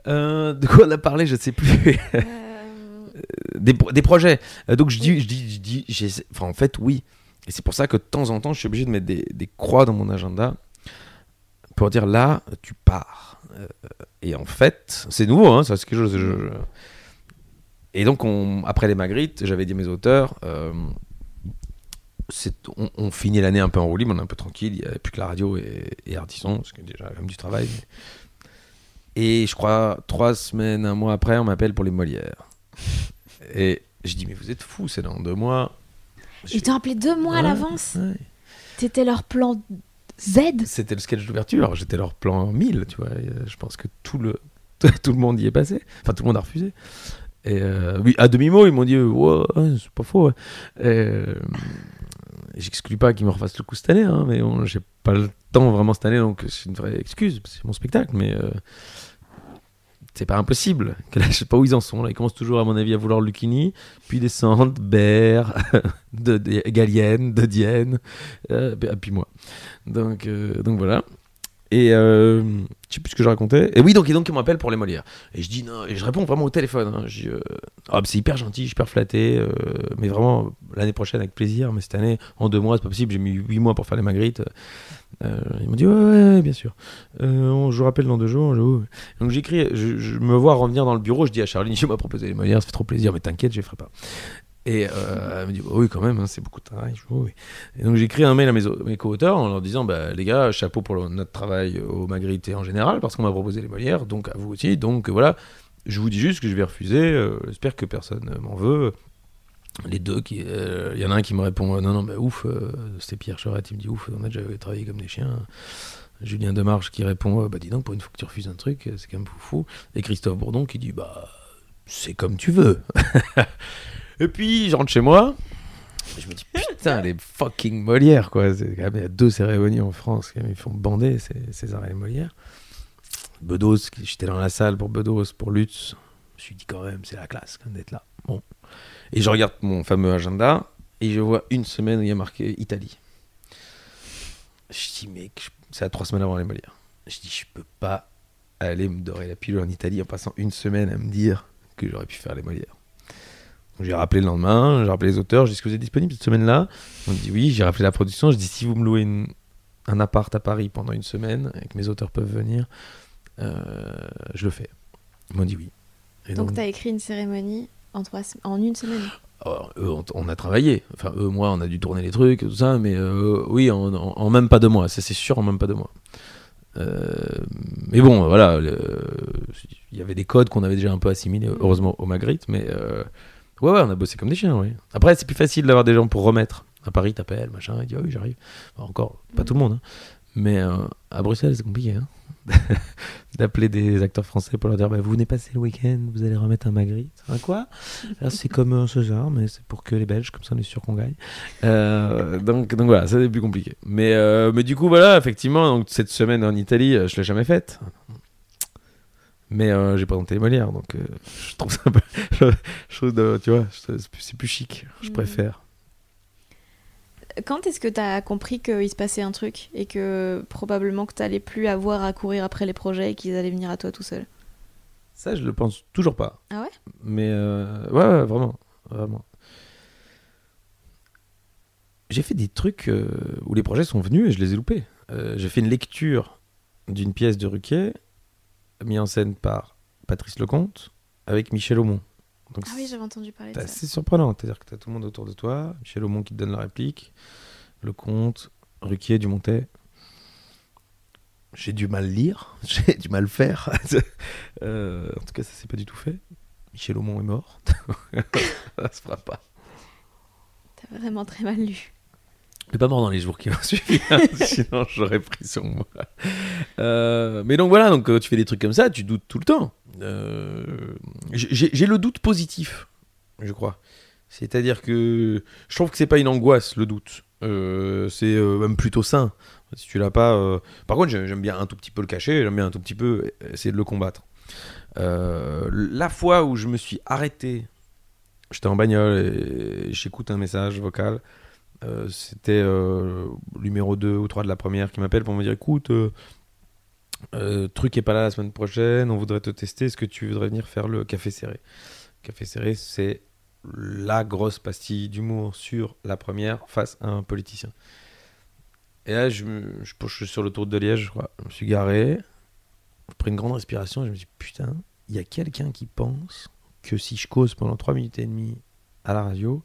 S4: Euh, de quoi on a parlé, je sais plus.
S5: Euh,
S4: des, pro- des projets. Donc je dis, je dis, je dis, enfin en fait oui. Et c'est pour ça que de temps en temps, je suis obligé de mettre des, des croix dans mon agenda pour dire là, tu pars. Euh, et en fait, c'est nouveau, hein, ça c'est quelque chose. je- je- Et donc on, après les Magritte, j'avais dit à mes auteurs. euh, on, on finit l'année un peu en roue libre, on est un peu tranquille, il n'y avait plus que la radio et, et Ardisson, parce que déjà, il y a quand même du travail. mais- Et je crois, trois semaines, un mois après, on m'appelle pour les Molières. Et je dis, mais vous êtes fous, c'est dans deux mois.
S5: Ils t'ont appelé deux mois à l'avance.
S4: ouais.
S5: T'étais leur plan Z.
S4: C'était le sketch d'ouverture, j'étais leur plan 1000, tu vois. euh, je pense que tout le, tout le monde y est passé. Enfin, tout le monde a refusé. Et euh, oui, à demi-mot, ils m'ont dit, ouais, c'est pas faux. Et, euh, J'exclus pas qu'ils me refassent le coup cette année, hein, mais j'ai pas le temps vraiment cette année, donc c'est une vraie excuse, c'est mon spectacle, mais euh, c'est pas impossible. Que là, je sais pas où ils en sont. Ils commencent toujours, à mon avis, à vouloir Lucchini, puis descendent, Berre, de, de, Gallienne, de Dienne, euh, puis moi. Donc, euh, donc voilà. Et euh, je sais plus ce que je racontais. Et oui, donc, ils m'appellent pour les Molières. Et je dis non, et je réponds vraiment au téléphone. hein. Euh, Ah, c'est hyper gentil, super flatté, euh, mais vraiment l'année prochaine avec plaisir. Mais cette année, en deux mois, c'est pas possible. J'ai mis huit mois pour faire les Magritte. Euh, ils m'ont dit ouais, bien sûr. On- je vous rappelle dans deux jours. Donc j'écris, je, je me vois revenir dans le bureau. Je dis à Charline, je m'a proposé les Molières, ça fait trop plaisir, mais t'inquiète, je les ferai pas. Et euh, elle me dit bah oui quand même, hein, c'est beaucoup de travail. Et donc j'écris un mail à mes, au- mes co-auteurs en leur disant bah, les gars, chapeau pour notre travail au Magritte en général parce qu'on m'a proposé les Molières, donc à vous aussi. Donc voilà, je vous dis juste que je vais refuser. euh, J'espère que personne m'en veut. Les deux, qui, euh, il y en a un qui me répond non non bah ouf, c'est Pierre Charette, il me dit ouf, on a déjà travaillé comme des chiens. Julien Demarche qui répond bah dis donc pour une fois que tu refuses un truc, c'est quand même fou. Et Christophe Bourdon qui dit bah c'est comme tu veux. Et puis, je rentre chez moi. Je me dis, putain, les fucking Molières, quoi. C'est quand même, il y a deux cérémonies en France. quand même, Ils font bander, César et les Molières. Bedos, j'étais dans la salle pour Bedos, pour Lutz. Je me suis dit, quand même, c'est la classe d'être là. Bon. Et je regarde mon fameux agenda. Et je vois une semaine où il y a marqué Italie. Je dis, mec, c'est à trois semaines avant les Molières. Je dis, je peux pas aller me dorer la pilule en Italie en passant une semaine à me dire que j'aurais pu faire les Molières. Donc, J'ai rappelé le lendemain, j'ai rappelé les auteurs, j'ai dit est-ce que vous êtes disponible cette semaine-là? On dit oui, j'ai rappelé la production, je dis si vous me louez une- un appart à Paris pendant une semaine et que mes auteurs peuvent venir, euh, je le fais. Ils m'ont dit oui. Et
S5: Donc t'as écrit une cérémonie en, trois, en une semaine?
S4: Alors, eux, on, on a travaillé. Enfin, eux, moi, on a dû tourner les trucs, tout ça, mais euh, oui, en, en- en même pas deux mois. Ça, c'est sûr, en même pas deux mois. Euh, mais bon, voilà. Il y avait des codes qu'on avait déjà un peu assimilés, heureusement, au Magritte. Mais ouais, ouais, on a bossé comme des chiens, oui. Après, c'est plus facile d'avoir des gens pour remettre. À Paris, t'appelles, machin, il dit, ah oui, j'arrive. Encore, pas tout le monde. hein. Mais euh, à Bruxelles, c'est compliqué. hein. D'appeler des acteurs français pour leur dire bah, Vous venez passer le week-end, vous allez remettre un Magritte. Quoi? C'est comme un César, mais c'est pour que les Belges, comme ça on est sûr qu'on gagne. Euh, donc, voilà, ça c'est plus compliqué. Mais, euh, mais du coup, voilà, effectivement, cette semaine en Italie, euh, je l'ai jamais faite. Mais euh, j'ai présenté les Molières, donc euh, je trouve ça un peu. Je, je trouve, tu vois, c'est plus- chic, je
S5: Mhm.
S4: préfère.
S5: Quand est-ce que tu as compris qu'il se passait un truc et que probablement que tu n'allais plus avoir à courir après les projets et qu'ils allaient venir à toi tout seul
S4: Ça, je le pense toujours pas.
S5: Ah ouais?
S4: Mais euh, ouais, ouais, vraiment, vraiment. J'ai fait des trucs euh, où les projets sont venus et je les ai loupés. J'ai fait une lecture d'une pièce de Ruquier, mise en scène par Patrice Lecomte, avec Michel Aumont. Donc
S5: Ah oui, j'avais entendu parler de
S4: c'est
S5: ça.
S4: assez surprenant. C'est-à-dire que tu as tout le monde autour de toi, Michel Aumont qui te donne la réplique, Lecomte, Ruquier, Dumontet. J'ai du mal lire, j'ai du mal faire. Euh, en tout cas, ça s'est pas du tout fait. Michel Aumont est mort. ça se fera pas.
S5: T'as vraiment très mal lu.
S4: Est pas mort dans les jours qui ont suivi, hein, sinon j'aurais pris sur moi. Euh, mais donc voilà, donc euh, tu fais des trucs comme ça, tu doutes tout le temps. Euh, j'ai le doute positif, je crois. C'est-à-dire que je trouve que c'est pas une angoisse le doute. C'est même plutôt sain. Si tu l'as pas. Par contre, j'ai- j'aime bien un tout petit peu le cacher, j'aime bien un tout petit peu essayer de le combattre. La fois où je me suis arrêté, j'étais en bagnole et j'écoute un message vocal. Euh, c'était euh, numéro 2 ou 3 de la première qui m'appelle pour me dire écoute, euh, euh, truc est pas là la semaine prochaine, on voudrait te tester, est-ce que tu voudrais venir faire le café serré? Café serré, c'est la grosse pastille d'humour sur la première face à un politicien. Et là, je, je, suis sur l'autoroute de Liège, je crois. Je me suis garé, j'ai pris une grande respiration je me suis putain, il y a quelqu'un qui pense que si je cause pendant 3 minutes et demie à la radio,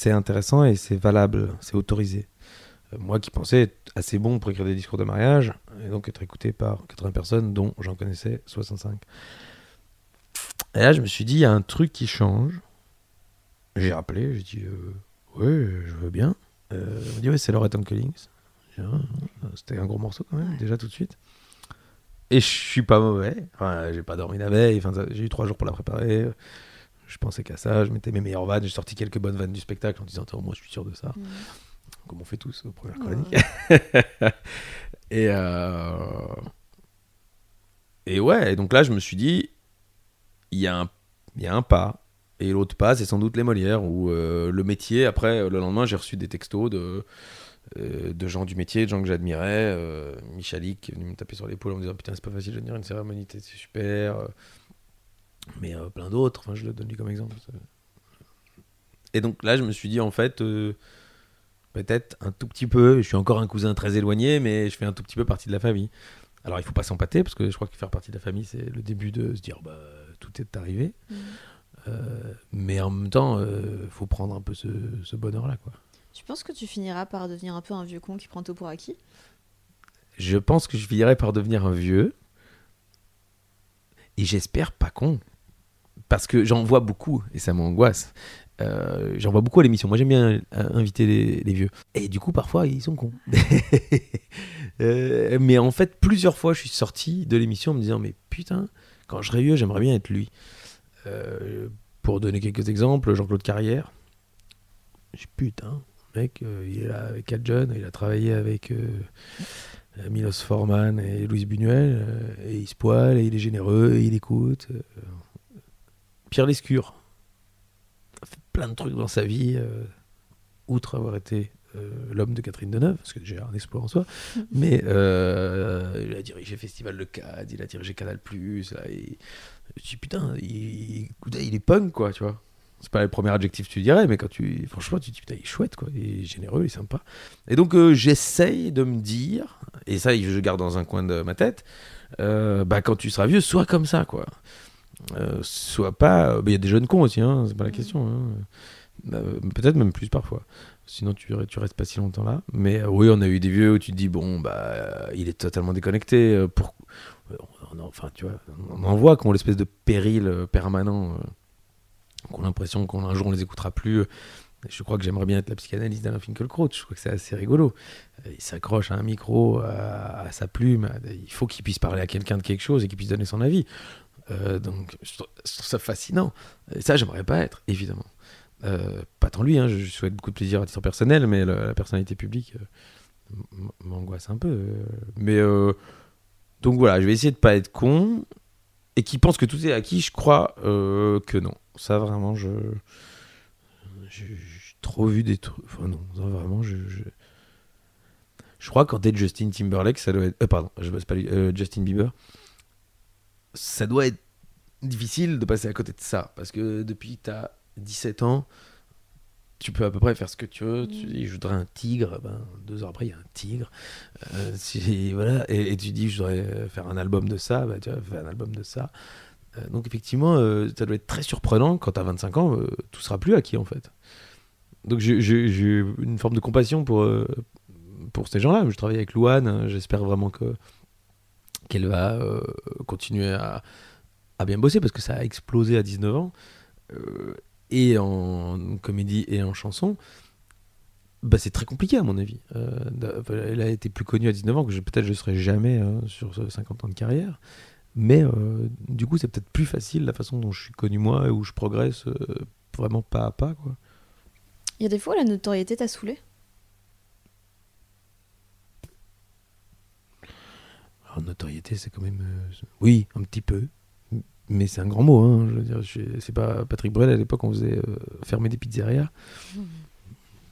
S4: c'est intéressant et c'est valable, c'est autorisé. Euh, moi qui pensais être assez bon pour écrire des discours de mariage, et donc être écouté par 80 personnes, dont j'en connaissais 65. Et là, je me suis dit, il y a un truc qui change. J'ai rappelé, j'ai dit, euh, ouais, je veux bien. Euh, on m'a dit, ouais, c'est Loretta Collins. Ah, C'était un gros morceau quand même, déjà tout de suite. Et je suis pas mauvais. Enfin, j'ai pas dormi la veille. Enfin, j'ai eu trois jours pour la préparer. Je pensais qu'à ça. Je mettais mes meilleures vannes. J'ai sorti quelques bonnes vannes du spectacle en disant, moi, je suis sûr de ça. Comme on fait tous aux premières chroniques. et, euh, et ouais, et donc là, je me suis dit, il y, a un- il y a un pas. Et l'autre pas, c'est sans doute les Molières, où euh, le métier, après, le lendemain, j'ai reçu des textos de, euh, de gens du métier, de gens que j'admirais. Euh, Michalik qui est venu me taper sur l'épaule en me disant Putain, c'est pas facile de tenir une cérémonie, c'est super. Mais euh, plein d'autres, enfin, je le donne lui comme exemple. Et donc là, je me suis dit, en fait, euh, peut-être un tout petit peu, je suis encore un cousin très éloigné, mais je fais un tout petit peu partie de la famille. Alors il faut pas s'empâter, parce que je crois que faire partie de la famille, c'est le début de se dire, bah, tout est arrivé. Euh, mais en même temps, il faut prendre un peu ce, ce bonheur-là, quoi.
S5: Tu penses que tu finiras par devenir un peu un vieux con qui prend tout pour acquis
S4: Je pense que je finirai par devenir un vieux. Et j'espère pas con. Parce que j'en vois beaucoup et ça m'angoisse. Euh, j'en vois beaucoup à l'émission. Moi, j'aime bien euh, inviter les, vieux. Et du coup, parfois, ils sont cons. Euh, mais en fait, plusieurs fois, je suis sorti de l'émission en me disant Mais putain, quand je serai vieux, j'aimerais bien être lui. Pour donner quelques exemples, Jean-Claude Carrière. Je Putain, mec, il est là avec Al John, il a travaillé avec. Milos Forman et Louise Buñuel, et il se poile, et il est généreux, et il écoute. Pierre Lescure a fait plein de trucs dans sa vie, euh, outre avoir été euh, l'homme de Catherine Deneuve, parce que déjà un exploit en soi, mais euh, il a dirigé Festival de Cannes, il a dirigé Canal+, là, et je dis putain, il, est punk, quoi, tu vois. C'est pas le premier adjectif que tu dirais, mais quand tu, franchement, tu te dis putain, il est chouette, quoi, il est généreux, il est sympa. Et donc, j'essaye de me dire, et ça, je garde dans un coin de ma tête, bah, quand tu seras vieux, sois comme ça, quoi. Euh, soit pas. bah, Il y a des jeunes cons aussi, hein, c'est pas la question. hein. Euh, Peut-être même plus parfois. Sinon, tu, tu restes pas si longtemps là. Mais euh, oui, on a eu des vieux où tu te dis, bon, bah, euh, il est totalement déconnecté. euh, pour... on en- enfin, tu vois, on en voit qui ont l'espèce de péril euh, permanent, euh, qu'on a l'impression qu'un jour on les écoutera plus. Je crois que j'aimerais bien être la psychanalyse d'Alain Finkielkraut. Je crois que c'est assez rigolo. Euh, Il s'accroche à un micro, à, à sa plume. Il faut qu'il puisse parler à quelqu'un de quelque chose et qu'il puisse donner son avis. Euh, donc, je trouve, ça fascinant. Et ça, j'aimerais pas être, évidemment. Euh, pas tant lui, hein, je, souhaite beaucoup de plaisir à titre personnel, mais la, personnalité publique euh, m'angoisse un peu. mais donc voilà, je vais essayer de pas être con et qui pense que tout est acquis. Je crois que non. Ça vraiment, je j'ai trop vu des trucs. Enfin non, vraiment, je, je crois qu'en tête Justin Timberlake, ça doit être. pardon, je bosse pas lui. Justin Bieber, ça doit être difficile de passer à côté de ça parce que depuis que t'as 17 ans, tu peux à peu près faire ce que tu veux. Tu dis, je voudrais un tigre, ben, deux heures après, il y a un tigre. Euh, voilà, et, et tu dis, je voudrais faire un album de ça, bah, tu vois, fais un album de ça. Euh, donc, effectivement, euh, ça doit être très surprenant quand tu as 25 ans, tout sera plus acquis en fait. Donc, j'ai- une forme de compassion pour, pour ces gens-là. Je travaille avec Louane, hein, j'espère vraiment que qu'elle va euh, continuer à, bien bosser parce que ça a explosé à 19 ans. Euh, et en comédie et en chanson, bah, c'est très compliqué à mon avis. Euh, elle a été plus connue à 19 ans que peut-être je serai jamais hein, sur ce 50 ans de carrière. Mais du coup, c'est peut-être plus facile la façon dont je suis connu moi et où je progresse vraiment pas à pas. Quoi.
S5: Il y a des fois la notoriété t'a saoulé?
S4: Alors, notoriété, c'est quand même. euh, oui, un petit peu. Mais c'est un grand mot. Hein, je veux dire, je- c'est pas Patrick Bruel à l'époque, on faisait euh, fermer des pizzerias.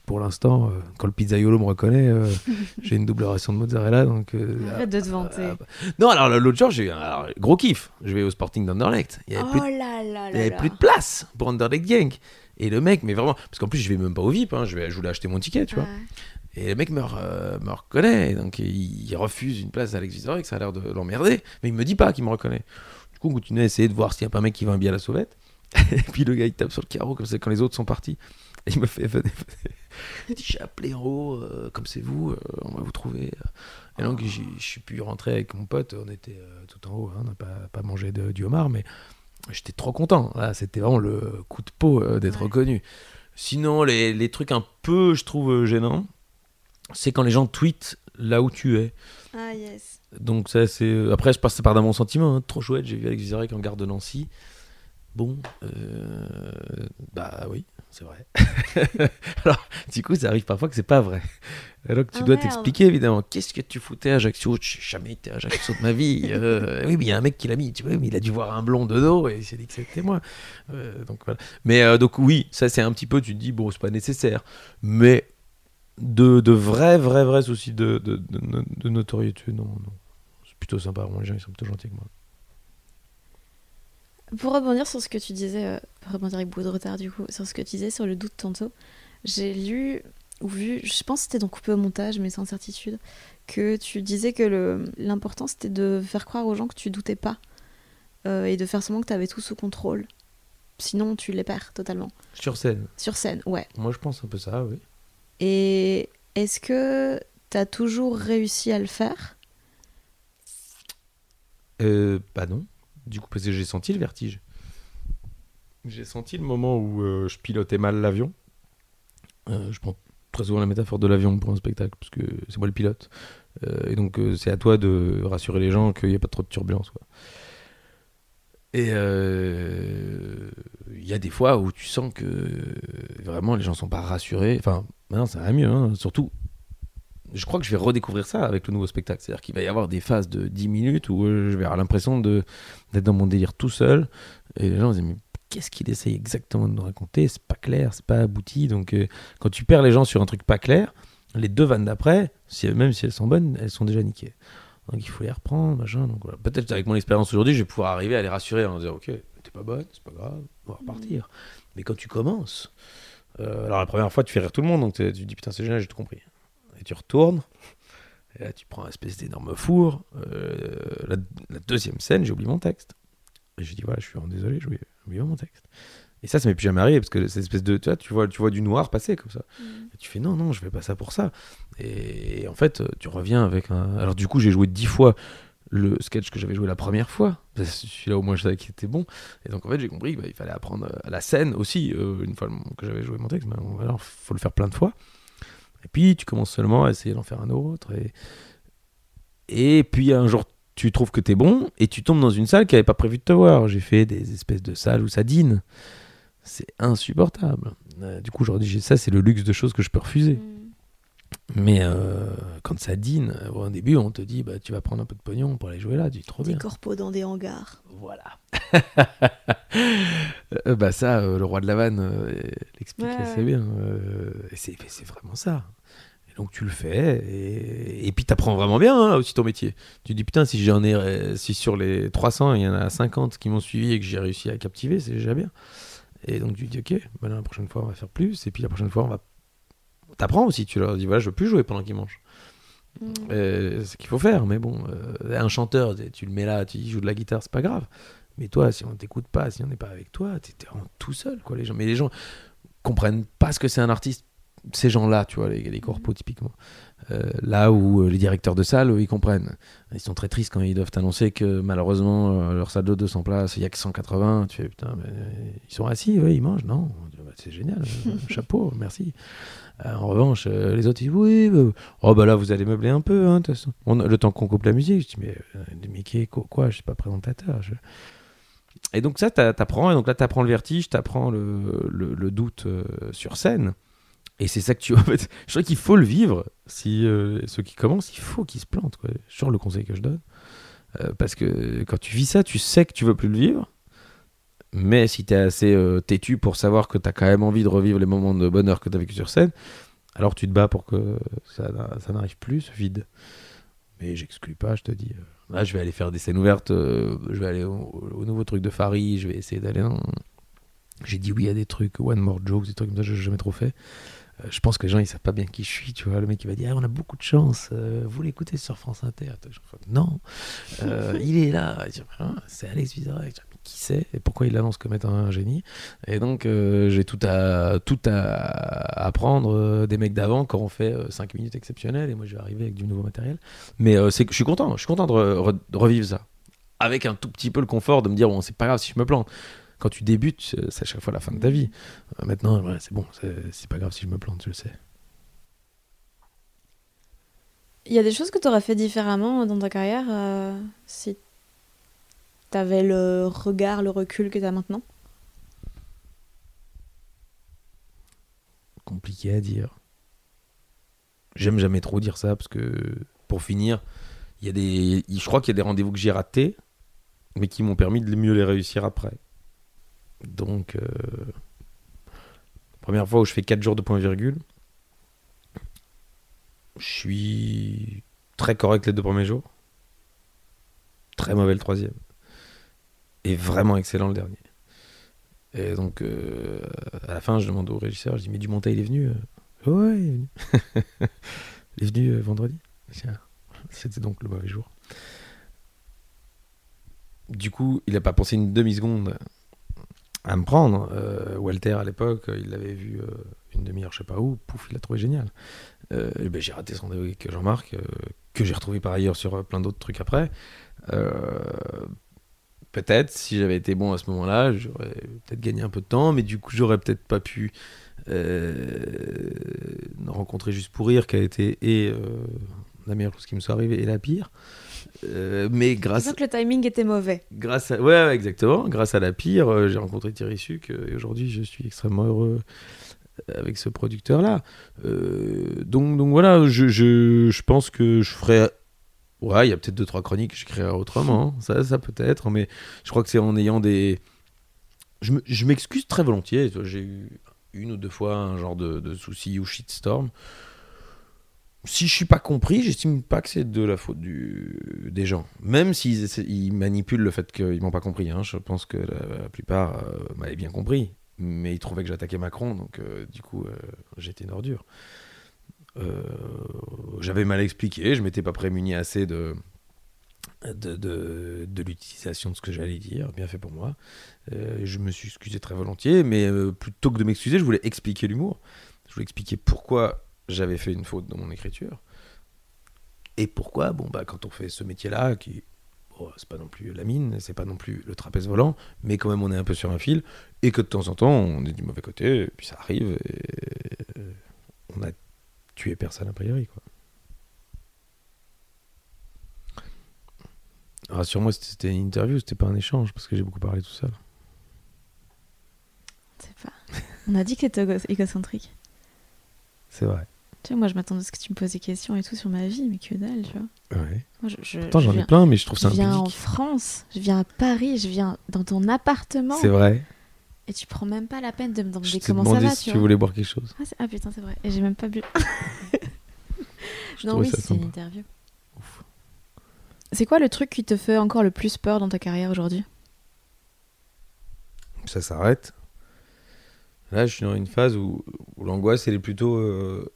S4: Pour l'instant, euh, quand le pizzaiolo me reconnaît, euh, j'ai une double ration de mozzarella. Donc, euh,
S5: Arrête de te vanter.
S4: ah, bah. Non, alors l'autre jour, j'ai eu un gros kiff. Je vais au Sporting d'Anderlecht. Il y avait
S5: oh
S4: plus de
S5: là
S4: il n'y avait
S5: là.
S4: plus de place pour Underleg Gang. Et le mec, mais vraiment, parce qu'en plus, je vais même pas au VIP, hein, je, vais, je voulais acheter mon ticket, tu vois. Et le mec me, re- me reconnaît, donc il, il refuse une place d'Alex Vizorek, ça a l'air de l'emmerder, mais il me dit pas qu'il me reconnaît. Du coup, on continue à essayer de voir s'il n'y a pas un mec qui va un bien à la sauvette. Et puis le gars, il tape sur le carreau, comme c'est quand les autres sont partis. Et il me fait, venez, venez. Il dit, j'ai appelé en haut, euh, comme c'est vous, euh, on va vous trouver. Et donc, je suis pu rentrer avec mon pote, on était euh, tout en haut, hein, on n'a pas, pas mangé de, du homard, mais j'étais trop content. C'était vraiment le coup de peau d'être
S5: Ouais.
S4: reconnu. Sinon, les, les trucs un peu, je trouve, gênants, c'est quand les gens tweetent là où tu es.
S5: Ah yes.
S4: Donc ça, c'est... Après, je passe par d'un bon sentiment. hein. Trop chouette, j'ai vu Alex Vizorek en gare de Nancy. Bon, euh, bah oui, c'est vrai. Alors, du coup, ça arrive parfois que c'est pas vrai. Alors que tu
S5: Ah,
S4: dois t'expliquer, évidemment. Qu'est-ce que tu foutais à Ajaccio J'ai jamais été à Ajaccio de ma vie. Euh, oui, mais il y a un mec qui l'a mis, tu vois, mais il a dû voir un blond de dos et il s'est dit que c'était moi. Euh, donc voilà. Mais euh, donc oui, ça c'est un petit peu, tu te dis, bon, c'est pas nécessaire. Mais de, de vrais, vrais, vrais soucis de, de, de- de notoriété, non, non. C'est plutôt sympa, les gens ils sont plutôt gentils avec moi.
S5: Pour rebondir sur ce que tu disais, euh, pour rebondir avec beaucoup de retard du coup, sur ce que tu disais sur le doute tantôt, j'ai lu ou vu, je pense que c'était donc coupé au montage, mais sans certitude, que tu disais que l'important c'était de faire croire aux gens que tu doutais pas euh, et de faire semblant que tu avais tout sous contrôle. Sinon, tu les perds totalement.
S4: Sur scène,
S5: Sur scène, ouais.
S4: moi je pense un peu ça, oui.
S5: Et est-ce que tu as toujours réussi à le faire?
S4: Euh, bah non. Du coup, parce que j'ai senti le vertige. J'ai senti le moment où euh, je pilotais mal l'avion. Euh, je prends très souvent la métaphore de l'avion pour un spectacle, parce que c'est moi le pilote. Euh, et donc, euh, c'est à toi de rassurer les gens qu'il n'y a pas trop de turbulence. Quoi. Et euh, il y a des fois où tu sens que vraiment les gens sont pas rassurés. Enfin, maintenant ça va mieux. hein. Surtout, je crois que je vais redécouvrir ça avec le nouveau spectacle. C'est-à-dire qu'il va y avoir des phases de 10 minutes où euh, je vais avoir l'impression d'être dans mon délire tout seul. Et les gens se disent, mais qu'est-ce qu'il essaye exactement de nous raconter? C'est pas clair, c'est pas abouti. Donc, euh, quand tu perds les gens sur un truc pas clair, les deux vannes d'après, même si elles sont bonnes, elles sont déjà niquées. Donc, il faut les reprendre. Peut-être avec mon expérience aujourd'hui, je vais pouvoir arriver à les rassurer en disant, ok, t'es pas bonne, c'est pas grave, on va repartir. Mais quand tu commences, euh, alors la première fois, tu fais rire tout le monde, donc tu te dis, putain, c'est génial, j'ai tout compris. Et tu retournes, et là, tu prends un espèce d'énorme four. Euh, la, la deuxième scène, j'ai oublié mon texte. Et j'ai dit, voilà, je suis vraiment désolé, je vais oublier mon texte. Et ça, ça m'est plus jamais arrivé parce que cette espèce de. Tu vois, tu vois, tu vois du noir passer comme ça. Et tu fais non, non, je fais pas ça pour ça. Et en fait, tu reviens avec un. Alors, du coup, j'ai joué dix fois le sketch que j'avais joué la première fois. Celui-là, au moins, je savais qu'il était bon. Et donc, en fait, j'ai compris qu'il fallait apprendre à la scène aussi, euh, une fois que j'avais joué mon texte. Mais alors, faut le faire plein de fois. Et puis, tu commences seulement à essayer d'en faire un autre. Et, et puis, un jour, tu trouves que t'es bon et tu tombes dans une salle qui n'avait pas prévu de te voir. J'ai fait des espèces de salles où ça dîne. C'est insupportable. Euh, du coup, aujourd'hui, ça, c'est le luxe de choses que je peux refuser.
S5: Mm.
S4: Mais euh, quand ça dîne, euh, au début, on te dit bah, tu vas prendre un peu de pognon pour aller jouer là. Tu dis trop
S5: Des
S4: bien.
S5: corpos dans des hangars.
S4: Voilà. Euh, bah, ça, euh, le roi de la vanne l'explique
S5: Ouais,
S4: assez
S5: ouais.
S4: bien. c'est vraiment ça. Et donc tu le fais, et, et puis tu apprends vraiment bien hein, aussi ton métier. Tu te dis putain, si j'en ai, si sur les 300, il y en a 50 qui m'ont suivi et que j'ai réussi à captiver, c'est déjà bien. Et donc tu te dis ok, bah, la prochaine fois on va faire plus, et puis la prochaine fois on va. T'apprends aussi, tu leur dis voilà, je veux plus jouer pendant qu'ils mangent.
S5: Mm.
S4: Euh, c'est ce qu'il faut faire, mais bon, euh, un chanteur, tu le mets là, tu il joue de la guitare, c'est pas grave. Mais toi, si on t'écoute pas, si on n'est pas avec toi, t'es tout seul, quoi. Les gens, mais les gens comprennent pas ce que c'est un artiste. Ces gens-là, tu vois, les, les corpos typiquement. Euh, là où euh, les directeurs de salle, eux, ils comprennent. Ils sont très tristes quand ils doivent annoncer que malheureusement leur salle de 200 places, il y a que 180. Tu fais putain, mais ils sont assis, ouais, ils mangent, non Bah, C'est génial, chapeau, merci. Euh, en revanche, euh, les autres disent oui, bah, oh bah là vous allez meubler un peu, hein, le temps qu'on coupe la musique. Je dis mais euh, mais qui quoi, Je suis pas présentateur. Et donc ça, t'a- t'apprends. Et donc là, t'apprends le vertige, t'apprends le, le, doute euh, sur scène. Et c'est ça que tu en fait. Je crois qu'il faut le vivre. Si euh, ceux qui commencent, il faut qu'ils se plantent. Quoi. Toujours le conseil que je donne. Euh, parce que quand tu vis ça, tu sais que tu veux plus le vivre. Mais si tu es assez euh, têtu pour savoir que tu as quand même envie de revivre les moments de bonheur que tu as vécu sur scène, alors tu te bats pour que ça, n'a- ça n'arrive plus, ce vide. Mais j'exclus pas, je te dis. euh, Là, je vais aller faire des scènes ouvertes, euh, je vais aller au, au nouveau truc de Farid, je vais essayer d'aller. J'ai dit oui à des trucs, One More Jokes, des trucs comme ça, je n'ai jamais trop fait. Je pense que les gens, ils savent pas bien qui je suis, tu vois. Le mec, il va dire, Ah, on a beaucoup de chance, vous l'écoutez sur France Inter. Non, il est là. Ah, C'est Alex Vizorek. Qui c'est Et pourquoi il l'annonce comme étant un génie Et donc, euh, j'ai tout à, tout à apprendre euh, des mecs d'avant quand on fait 5 minutes exceptionnelles. Et moi, je vais arriver avec du nouveau matériel. Mais euh, je suis content. Je suis content de, re- re- de revivre ça. Avec un tout petit peu le confort de me dire, bon, c'est pas grave si je me plante. Quand tu débutes, c'est à chaque fois la fin de ta vie. Euh, maintenant, c'est bon, c'est pas grave si je me plante, je le sais.
S5: Il y a des choses que tu aurais fait différemment dans ta carrière euh, si tu avais le regard, le recul que tu as maintenant?
S4: Compliqué à dire. J'aime jamais trop dire ça parce que, pour finir, il y a des, je crois qu'il y a des rendez-vous que j'ai ratés, mais qui m'ont permis de mieux les réussir après. Donc, euh, première fois où je fais 4 jours de point-virgule, je suis très correct les deux premiers jours, très mauvais le troisième, et vraiment excellent le dernier. Et donc, euh, à la fin, je demande au régisseur, je dis, mais Dumontet, il est venu euh, Ouais, il est venu. il est venu euh, vendredi. C'était donc le mauvais jour. Du coup, il n'a pas pensé une demi-seconde à me prendre. Euh, Walter, à l'époque, il l'avait vu une demi-heure, je sais pas où. Pouf, il l'a trouvé génial. Ben, j'ai raté ce rendez-vous avec Jean-Marc, que j'ai retrouvé par ailleurs sur plein d'autres trucs après. Peut-être, si j'avais été bon à ce moment-là, j'aurais peut-être gagné un peu de temps, mais du coup, j'aurais peut-être pas pu euh, rencontrer juste pour rire, qui a été et euh, la meilleure chose qui me soit arrivée et la pire. Euh, mais grâce,
S5: sens que le timing était mauvais.
S4: grâce à, ouais, ouais, exactement, grâce à la pire, j'ai rencontré Thierry Suc et aujourd'hui, je suis extrêmement heureux avec ce producteur-là. Donc, donc voilà, je, je, je pense que je ferais Ouais, il y a peut-être deux trois chroniques que j'écrirai autrement, hein. ça, ça peut-être, mais je crois que c'est en ayant des. Je me- je m'excuse très volontiers. J'ai eu une ou deux fois un genre de, souci ou shitstorm. Si je suis pas compris, j'estime pas que c'est de la faute des gens. Même s'ils manipulent le fait qu'ils m'ont pas compris. hein. Je pense que la, la plupart euh, m'avaient bien compris. Mais ils trouvaient que j'attaquais Macron, donc euh, du coup, euh, j'étais une ordure. Euh, j'avais mal expliqué, je m'étais pas prémuni assez de, de, de, l'utilisation de ce que j'allais dire, bien fait pour moi. Euh, je me suis excusé très volontiers, mais euh, plutôt que de m'excuser, je voulais expliquer l'humour. Je voulais expliquer pourquoi j'avais fait une faute dans mon écriture. Et pourquoi, bon, bah, quand on fait ce métier-là, qui bon, c'est pas non plus la mine, c'est pas non plus le trapèze volant, mais quand même on est un peu sur un fil, et que de temps en temps on est du mauvais côté, et puis ça arrive, et euh, on a tué personne a priori, quoi. Rassure-moi, si c'était une interview, c'était pas un échange, parce que j'ai beaucoup parlé tout seul.
S5: C'est pas. On a dit que t'étais égo- égocentrique.
S4: C'est vrai.
S5: Tu vois, moi, je m'attendais à ce que tu me poses des questions et tout sur ma vie, mais que dalle, tu vois.
S4: Ouais.
S5: Moi, je, je,
S4: Pourtant,
S5: je
S4: j'en ai plein, mais je trouve
S5: je
S4: ça
S5: viens en. France, je viens à Paris, je viens dans ton appartement.
S4: C'est vrai.
S5: Et tu prends même pas la peine de me demander comment ça va,
S4: si
S5: tu vois.
S4: voulais boire quelque chose.
S5: Ah, ah, putain, c'est vrai. Et j'ai même pas bu.
S4: Je
S5: non, oui, c'est une interview. C'est quoi le truc qui te fait encore le plus peur dans ta carrière aujourd'hui?
S4: Ça s'arrête. Là, je suis dans une phase où, où l'angoisse, elle est plutôt euh,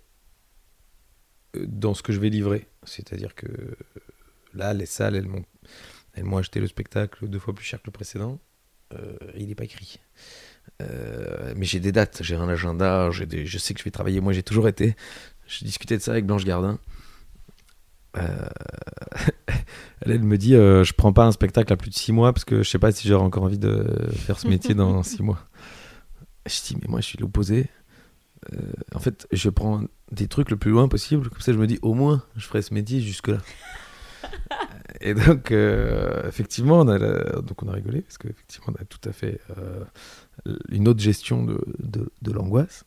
S4: euh, dans ce que je vais livrer. C'est-à-dire que euh, là, les salles, elles m'ont, elles m'ont acheté le spectacle deux fois plus cher que le précédent. Euh, il n'est pas écrit. Euh, mais j'ai des dates, j'ai un agenda, des- je sais que je vais travailler. Moi, j'ai toujours été. J'ai discuté de ça avec Blanche Gardin. Euh, elle, elle me dit je prends pas un spectacle à plus de six mois parce que je sais pas si j'aurai encore envie de faire ce métier dans six mois. Je dis mais moi je suis l'opposé. Euh, en fait, je prends des trucs le plus loin possible, comme ça je me dis au moins je ferai ce métier jusque là. Et donc euh, effectivement on a donc on a rigolé parce qu'effectivement on a tout à fait euh, une autre gestion de, de, l'angoisse.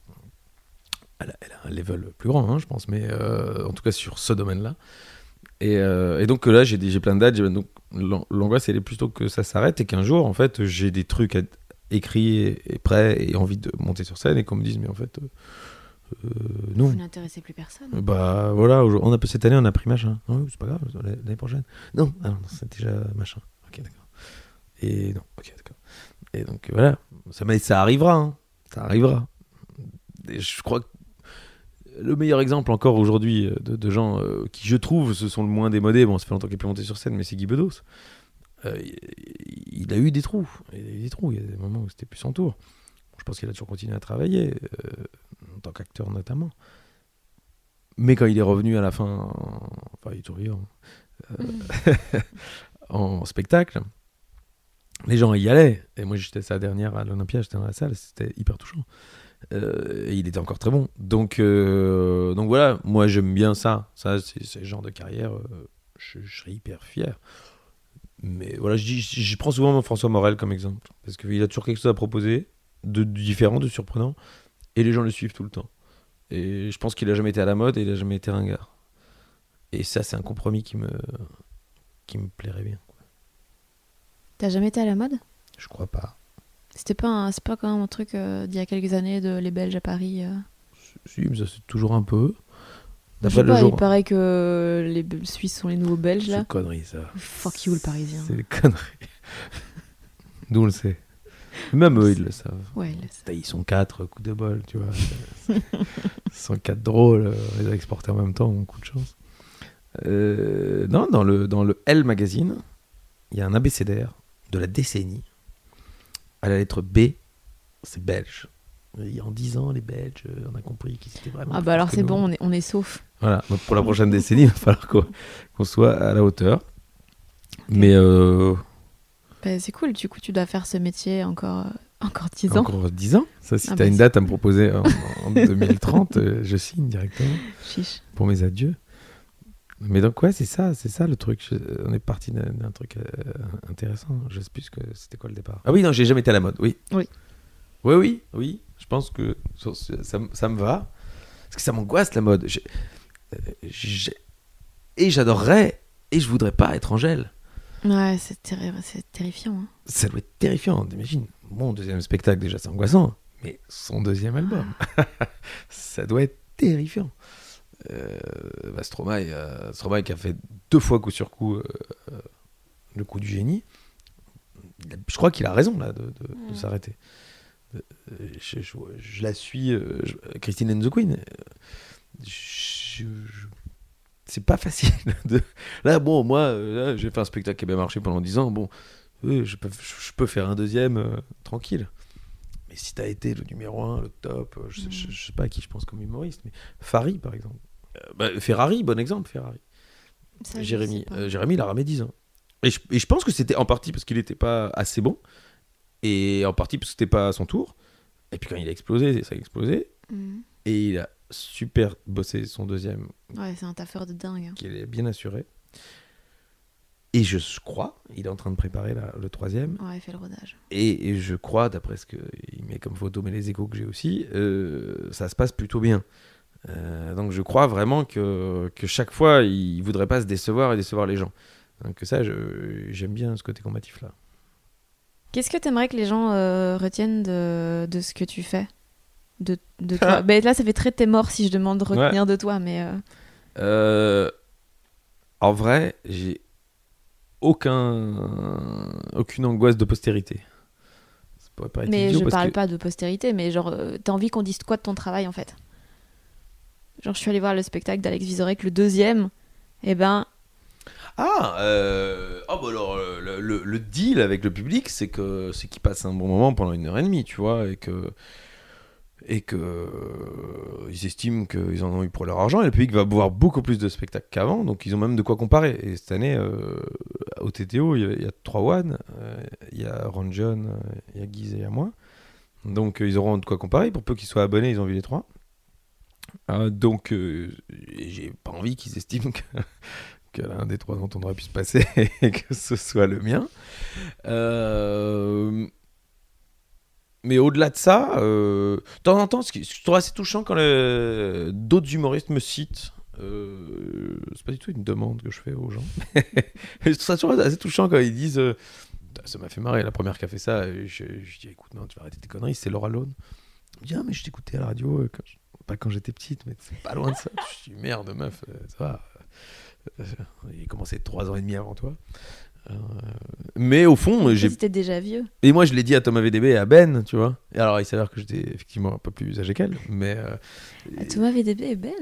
S4: Elle elle a un level plus grand, hein, je pense, mais euh, en tout cas sur ce domaine-là. Et, et donc là, j'ai plein de dates. Donc l'an- l'angoisse, elle est plutôt que ça s'arrête et qu'un jour, en fait, j'ai des trucs écrits et, et prêts et envie de monter sur scène et qu'on me dise, mais en fait, euh, non.
S5: Vous n'intéressez plus personne.
S4: Bah voilà, on a cette année, on a pris machin. Non, c'est pas grave, l'année prochaine. Non, ah non, c'est déjà machin. Ok, d'accord. Et non, ok, d'accord. Et donc voilà, ça, mais ça arrivera, hein. ça arrivera. Et je crois que le meilleur exemple encore aujourd'hui euh, de, de gens euh, qui, je trouve, se sont le moins démodés, bon, ça fait longtemps qu'il est plus monté sur scène, mais c'est Guy Bedos. Euh, il, il a eu des trous. Il a eu des trous. Il y a des moments où c'était plus son tour. Je pense qu'il a toujours continué à travailler, euh, en tant qu'acteur notamment. Mais quand il est revenu à la fin, en- enfin, il est toujours vivant, euh, en spectacle, les gens y allaient. Et moi, j'étais sa dernière à l'Olympia, j'étais dans la salle, c'était hyper touchant. Euh, et il était encore très bon. Donc, euh, donc voilà, moi j'aime bien ça. Ça, c'est le genre de carrière, euh, je, je serais hyper fier. Mais voilà, je, dis, je, je prends souvent François Morel comme exemple. Parce qu'il a toujours quelque chose à proposer, de, de différent, de surprenant. Et les gens le suivent tout le temps. Et je pense qu'il a jamais été à la mode et il a jamais été ringard. Et ça, c'est un compromis qui me, qui me plairait bien.
S5: T'as jamais été à la mode?
S4: Je crois pas.
S5: C'était pas, un- c'est pas quand même un truc euh, d'il y a quelques années de les Belges à Paris. euh?
S4: Si, mais ça, c'est toujours un peu.
S5: Je sais pas,
S4: jour.
S5: il paraît que les Suisses sont les nouveaux Belges
S4: C'est
S5: là.
S4: une connerie, ça.
S5: Fuck you le Parisien.
S4: C'est des conneries. D'où on le sait. Même eux, ils le savent.
S5: Ouais, le-
S4: Ils sont quatre, coup de bol, tu vois. Ils sont quatre drôles, euh, on les a exportés en même temps, coup de chance. Euh, non, dans le, dans le L Magazine, il y a un abécédaire de la décennie. À la lettre B, c'est belge. Et en 10 ans, les Belges, euh, on a compris qu'ils étaient vraiment.
S5: Ah bah alors c'est bon, on est, on est sauf.
S4: Voilà, donc pour la prochaine décennie, il va falloir qu'on soit à la hauteur. Mais euh,
S5: Bah, c'est cool, du coup tu dois faire ce métier encore, euh, encore 10 ans.
S4: encore 10 ans. Ça, si
S5: Ah
S4: tu as
S5: bah,
S4: une date à me proposer en, en 2030, euh, je signe directement
S5: Chiche.
S4: pour mes adieux. Mais donc, ouais, c'est ça, c'est ça le truc. Je- on est parti d'un truc euh, intéressant. Je sais plus que c'était quoi le départ. Ah oui, non, j'ai jamais été à la mode, oui.
S5: Oui.
S4: Oui, oui, oui. Je pense que ça, ça me- ça me va. Parce que ça m'angoisse la mode. Et j'adorerais, et je voudrais pas être Angèle.
S5: Ouais, c'est terri- terrifiant. hein.
S4: Ça doit être terrifiant, t'imagines. Mon deuxième spectacle, déjà, c'est angoissant. Mais son deuxième album, ça doit être terrifiant. Euh, bah, Stromae, euh, Stromae qui a fait deux fois coup sur coup euh, le coup du génie. Je crois qu'il a raison là de, de- de s'arrêter. Euh, Je, je- je la suis, je- Christine and the Queen. je- c'est pas facile. De... Là, bon, moi, euh, j'ai fait un spectacle qui a bien marché pendant 10 ans. Bon, je, peux, je peux faire un deuxième euh, tranquille. Mais si t'as été le numéro 1, le top, je, sais- je- je sais pas à qui je pense comme humoriste, mais Fari, par exemple. Euh, bah, Ferrari, bon exemple, Ferrari.
S5: Ça,
S4: Jérémy, Jérémy, il a ramé 10 ans. Et je, et je pense que c'était en partie parce qu'il n'était pas assez bon, et en partie parce que c'était pas à son tour. Et puis quand il a explosé, ça a explosé.
S5: Mhm.
S4: Et il a super bossé son deuxième,
S5: Ouais, c'est un taffeur de dingue. hein.
S4: qui est bien assuré. Et je crois, il est en train de préparer la- le troisième.
S5: Ouais, il fait le rodage.
S4: Et, et je crois, d'après ce qu'il met comme photo, mais les échos que j'ai aussi, euh, ça se passe plutôt bien. Euh, donc je crois vraiment que, que chaque fois, il voudrait pas se décevoir et décevoir les gens. Donc ça, j'aime bien ce côté combatif là.
S5: Qu'est-ce que t'aimerais que les gens euh, retiennent de, de ce que tu fais? De, de toi. Ben, Là, ça fait très t'es mort si je demande de retenir de toi, mais... euh,
S4: Euh, en vrai, j'ai aucun, aucune angoisse de postérité. Ça pourrait paraître
S5: Mais
S4: idiot
S5: je
S4: parce
S5: parle
S4: que-
S5: pas de postérité, mais genre, euh, t'as envie qu'on dise quoi de ton travail en fait? Genre, je suis allée voir le spectacle d'Alex Vizorek, le deuxième, et ben,
S4: Ah, euh... ah bah alors le, le- le deal avec le public, c'est que c'est qu'ils passent un bon moment pendant une heure et demie, tu vois, et que et que euh, estiment qu'ils en ont eu pour leur argent, et le public va voir beaucoup plus de spectacles qu'avant, donc ils ont même de quoi comparer. Et cette année, euh, au TTO, il y a, il y a trois One, euh, il y a Ron John, il y a Guise et il y a moi, donc ils auront de quoi comparer. Pour peu qu'ils soient abonnés, ils ont vu les trois. Donc j'ai pas envie qu'ils estiment que l'un des trois dont on aurait pu se passer et que ce soit le mien. Euh, Mais au-delà de ça, euh, de temps en temps, ce que je trouve assez touchant quand d'autres humoristes me citent, euh, c'est pas du tout une demande que je fais aux gens. je trouve ça toujours assez touchant quand ils disent euh, Ça m'a fait marrer, la première qui a fait ça, et je, je dis Écoute, non, tu vas arrêter tes conneries, c'est Laura Lone. Dit Ah, mais je t'écoutais à la radio, euh, quand je- pas quand j'étais petite, mais c'est pas loin de ça. Je dis Merde, meuf, euh, ça va. Euh, Il a commencé trois ans et demi avant toi. Euh, mais au fond, j'ai
S5: c'était déjà vieux.
S4: et moi, je l'ai dit à Thomas VDB et à Ben, tu vois. Et alors, il s'avère que j'étais effectivement un peu plus âgé qu'elle, mais. euh,
S5: Ah, Thomas VDB et Ben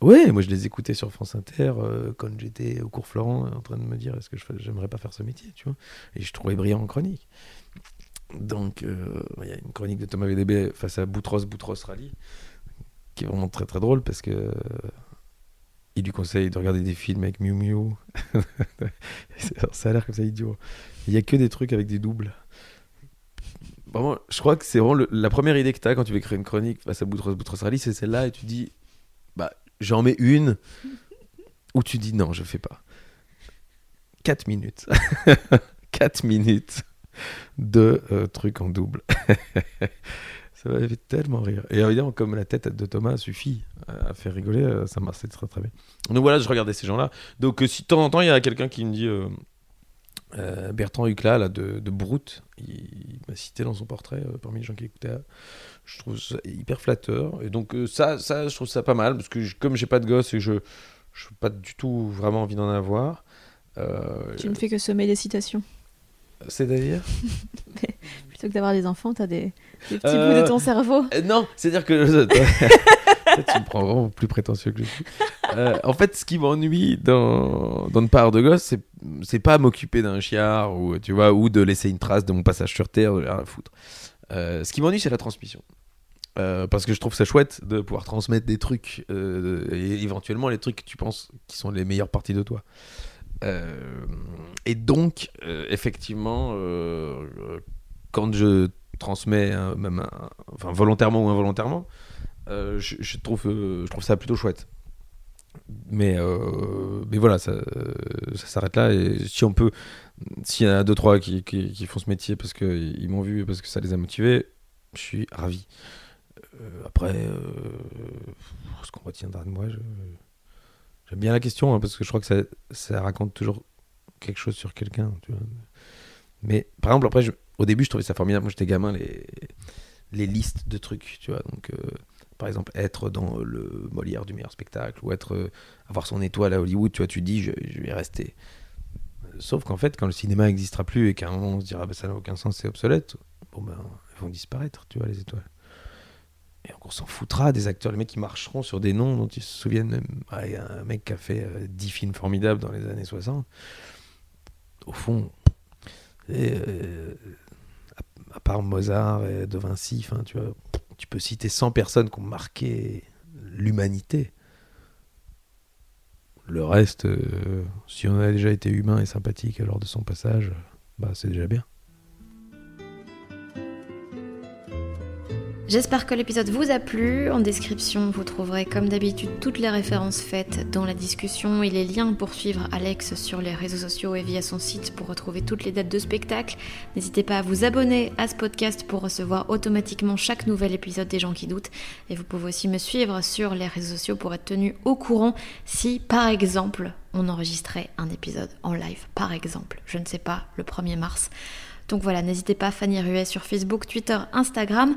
S4: ouais, moi, je les écoutais sur France Inter euh, quand j'étais au cours Florent, en train de me dire est-ce que j'aimerais pas faire ce métier, tu vois. Et je trouvais brillant en chronique. Donc, euh, il y a une chronique de Thomas VDB face à Boutros Boutros Rally, qui est vraiment très très drôle parce que. Il lui conseille de regarder des films avec Miu Miu. Ça a l'air comme ça idiot. Il y a que des trucs avec des doubles. Vraiment, je crois que c'est vraiment la première idée que tu as quand tu veux créer une chronique face à Boutros Boutros Rally, c'est celle-là et tu dis, bah, j'en mets une, ou tu dis non, je fais pas. 4 minutes. 4 minutes de euh, trucs en double. ça m'avait fait tellement rire. Et évidemment, comme la tête de Thomas suffit à faire rigoler, euh, ça marchait très très bien. Donc voilà, je regardais ces gens-là. Donc euh, si de temps en temps, il y a quelqu'un qui me dit... euh, euh, Bertrand Hucla là, de, de Brute, il, il m'a cité dans son portrait euh, parmi les gens qui écoutaient. Je trouve ça hyper flatteur. Et donc ça, ça, je trouve ça pas mal parce que je- comme j'ai pas de gosse et je je n'ai pas du tout vraiment envie d'en avoir.
S5: Tu ne fais que semer des citations.
S4: C'est-à-dire?
S5: Plutôt que d'avoir des enfants, t'as des, petits
S4: Euh,
S5: bouts de ton cerveau.
S4: Euh, Non, c'est-à-dire que. Tu me prends vraiment plus prétentieux que je suis. Euh, en fait, ce qui m'ennuie dans, dans une part de gosse, c'est, c'est pas m'occuper d'un chiard ou, tu vois, ou de laisser une trace de mon passage sur Terre, de rien à foutre. Euh, ce qui m'ennuie, c'est la transmission. Euh, parce que je trouve ça chouette de pouvoir transmettre des trucs et éventuellement les trucs que tu penses qui sont les meilleures parties de toi. Et donc, effectivement, quand je transmets, un- même volontairement ou involontairement, euh, je, trouve, euh, je trouve ça plutôt chouette. Mais, euh, mais voilà, ça, s'arrête là. Et si on peut, s'il y en a deux, trois qui, qui, font ce métier parce qu'ils m'ont vu parce que ça les a motivés, je suis ravi. Après, ce qu'on retiendra de moi, j'aime bien la question hein, parce que je crois que ça, ça raconte toujours quelque chose sur quelqu'un. Mais par exemple, après, je- au début, je trouvais ça formidable. Moi, j'étais gamin, les, listes de trucs, tu vois. Donc, euh, par exemple, être dans le Molière du meilleur spectacle ou être, euh, avoir son étoile à Hollywood, tu vois, tu dis, je, vais rester. Sauf qu'en fait, quand le cinéma n'existera plus et qu'à un moment on se dira, bah, ça n'a aucun sens, c'est obsolète, bon ben, elles vont disparaître, tu vois, les étoiles. Et on s'en foutra des acteurs, les mecs qui marcheront sur des noms dont ils se souviennent même. Ah, y a un mec qui a fait euh, 10 films formidables dans les années 60. Au fond, et, euh, à, part Mozart et De Vinci, tu vois, tu peux citer 100 personnes qui ont marqué l'humanité. Le reste, euh, si on a déjà été humain et sympathique lors de son passage, bah c'est déjà bien.
S3: J'espère que l'épisode vous a plu. En description, vous trouverez comme d'habitude toutes les références faites dans la discussion et les liens pour suivre Alex sur les réseaux sociaux et via son site pour retrouver toutes les dates de spectacle. N'hésitez pas à vous abonner à ce podcast pour recevoir automatiquement chaque nouvel épisode des gens qui doutent. Et vous pouvez aussi me suivre sur les réseaux sociaux pour être tenu au courant si, par exemple, on enregistrait un épisode en live. Par exemple, je ne sais pas, le 1er mars. Donc voilà, n'hésitez pas, Fanny Ruet sur Facebook, Twitter, Instagram.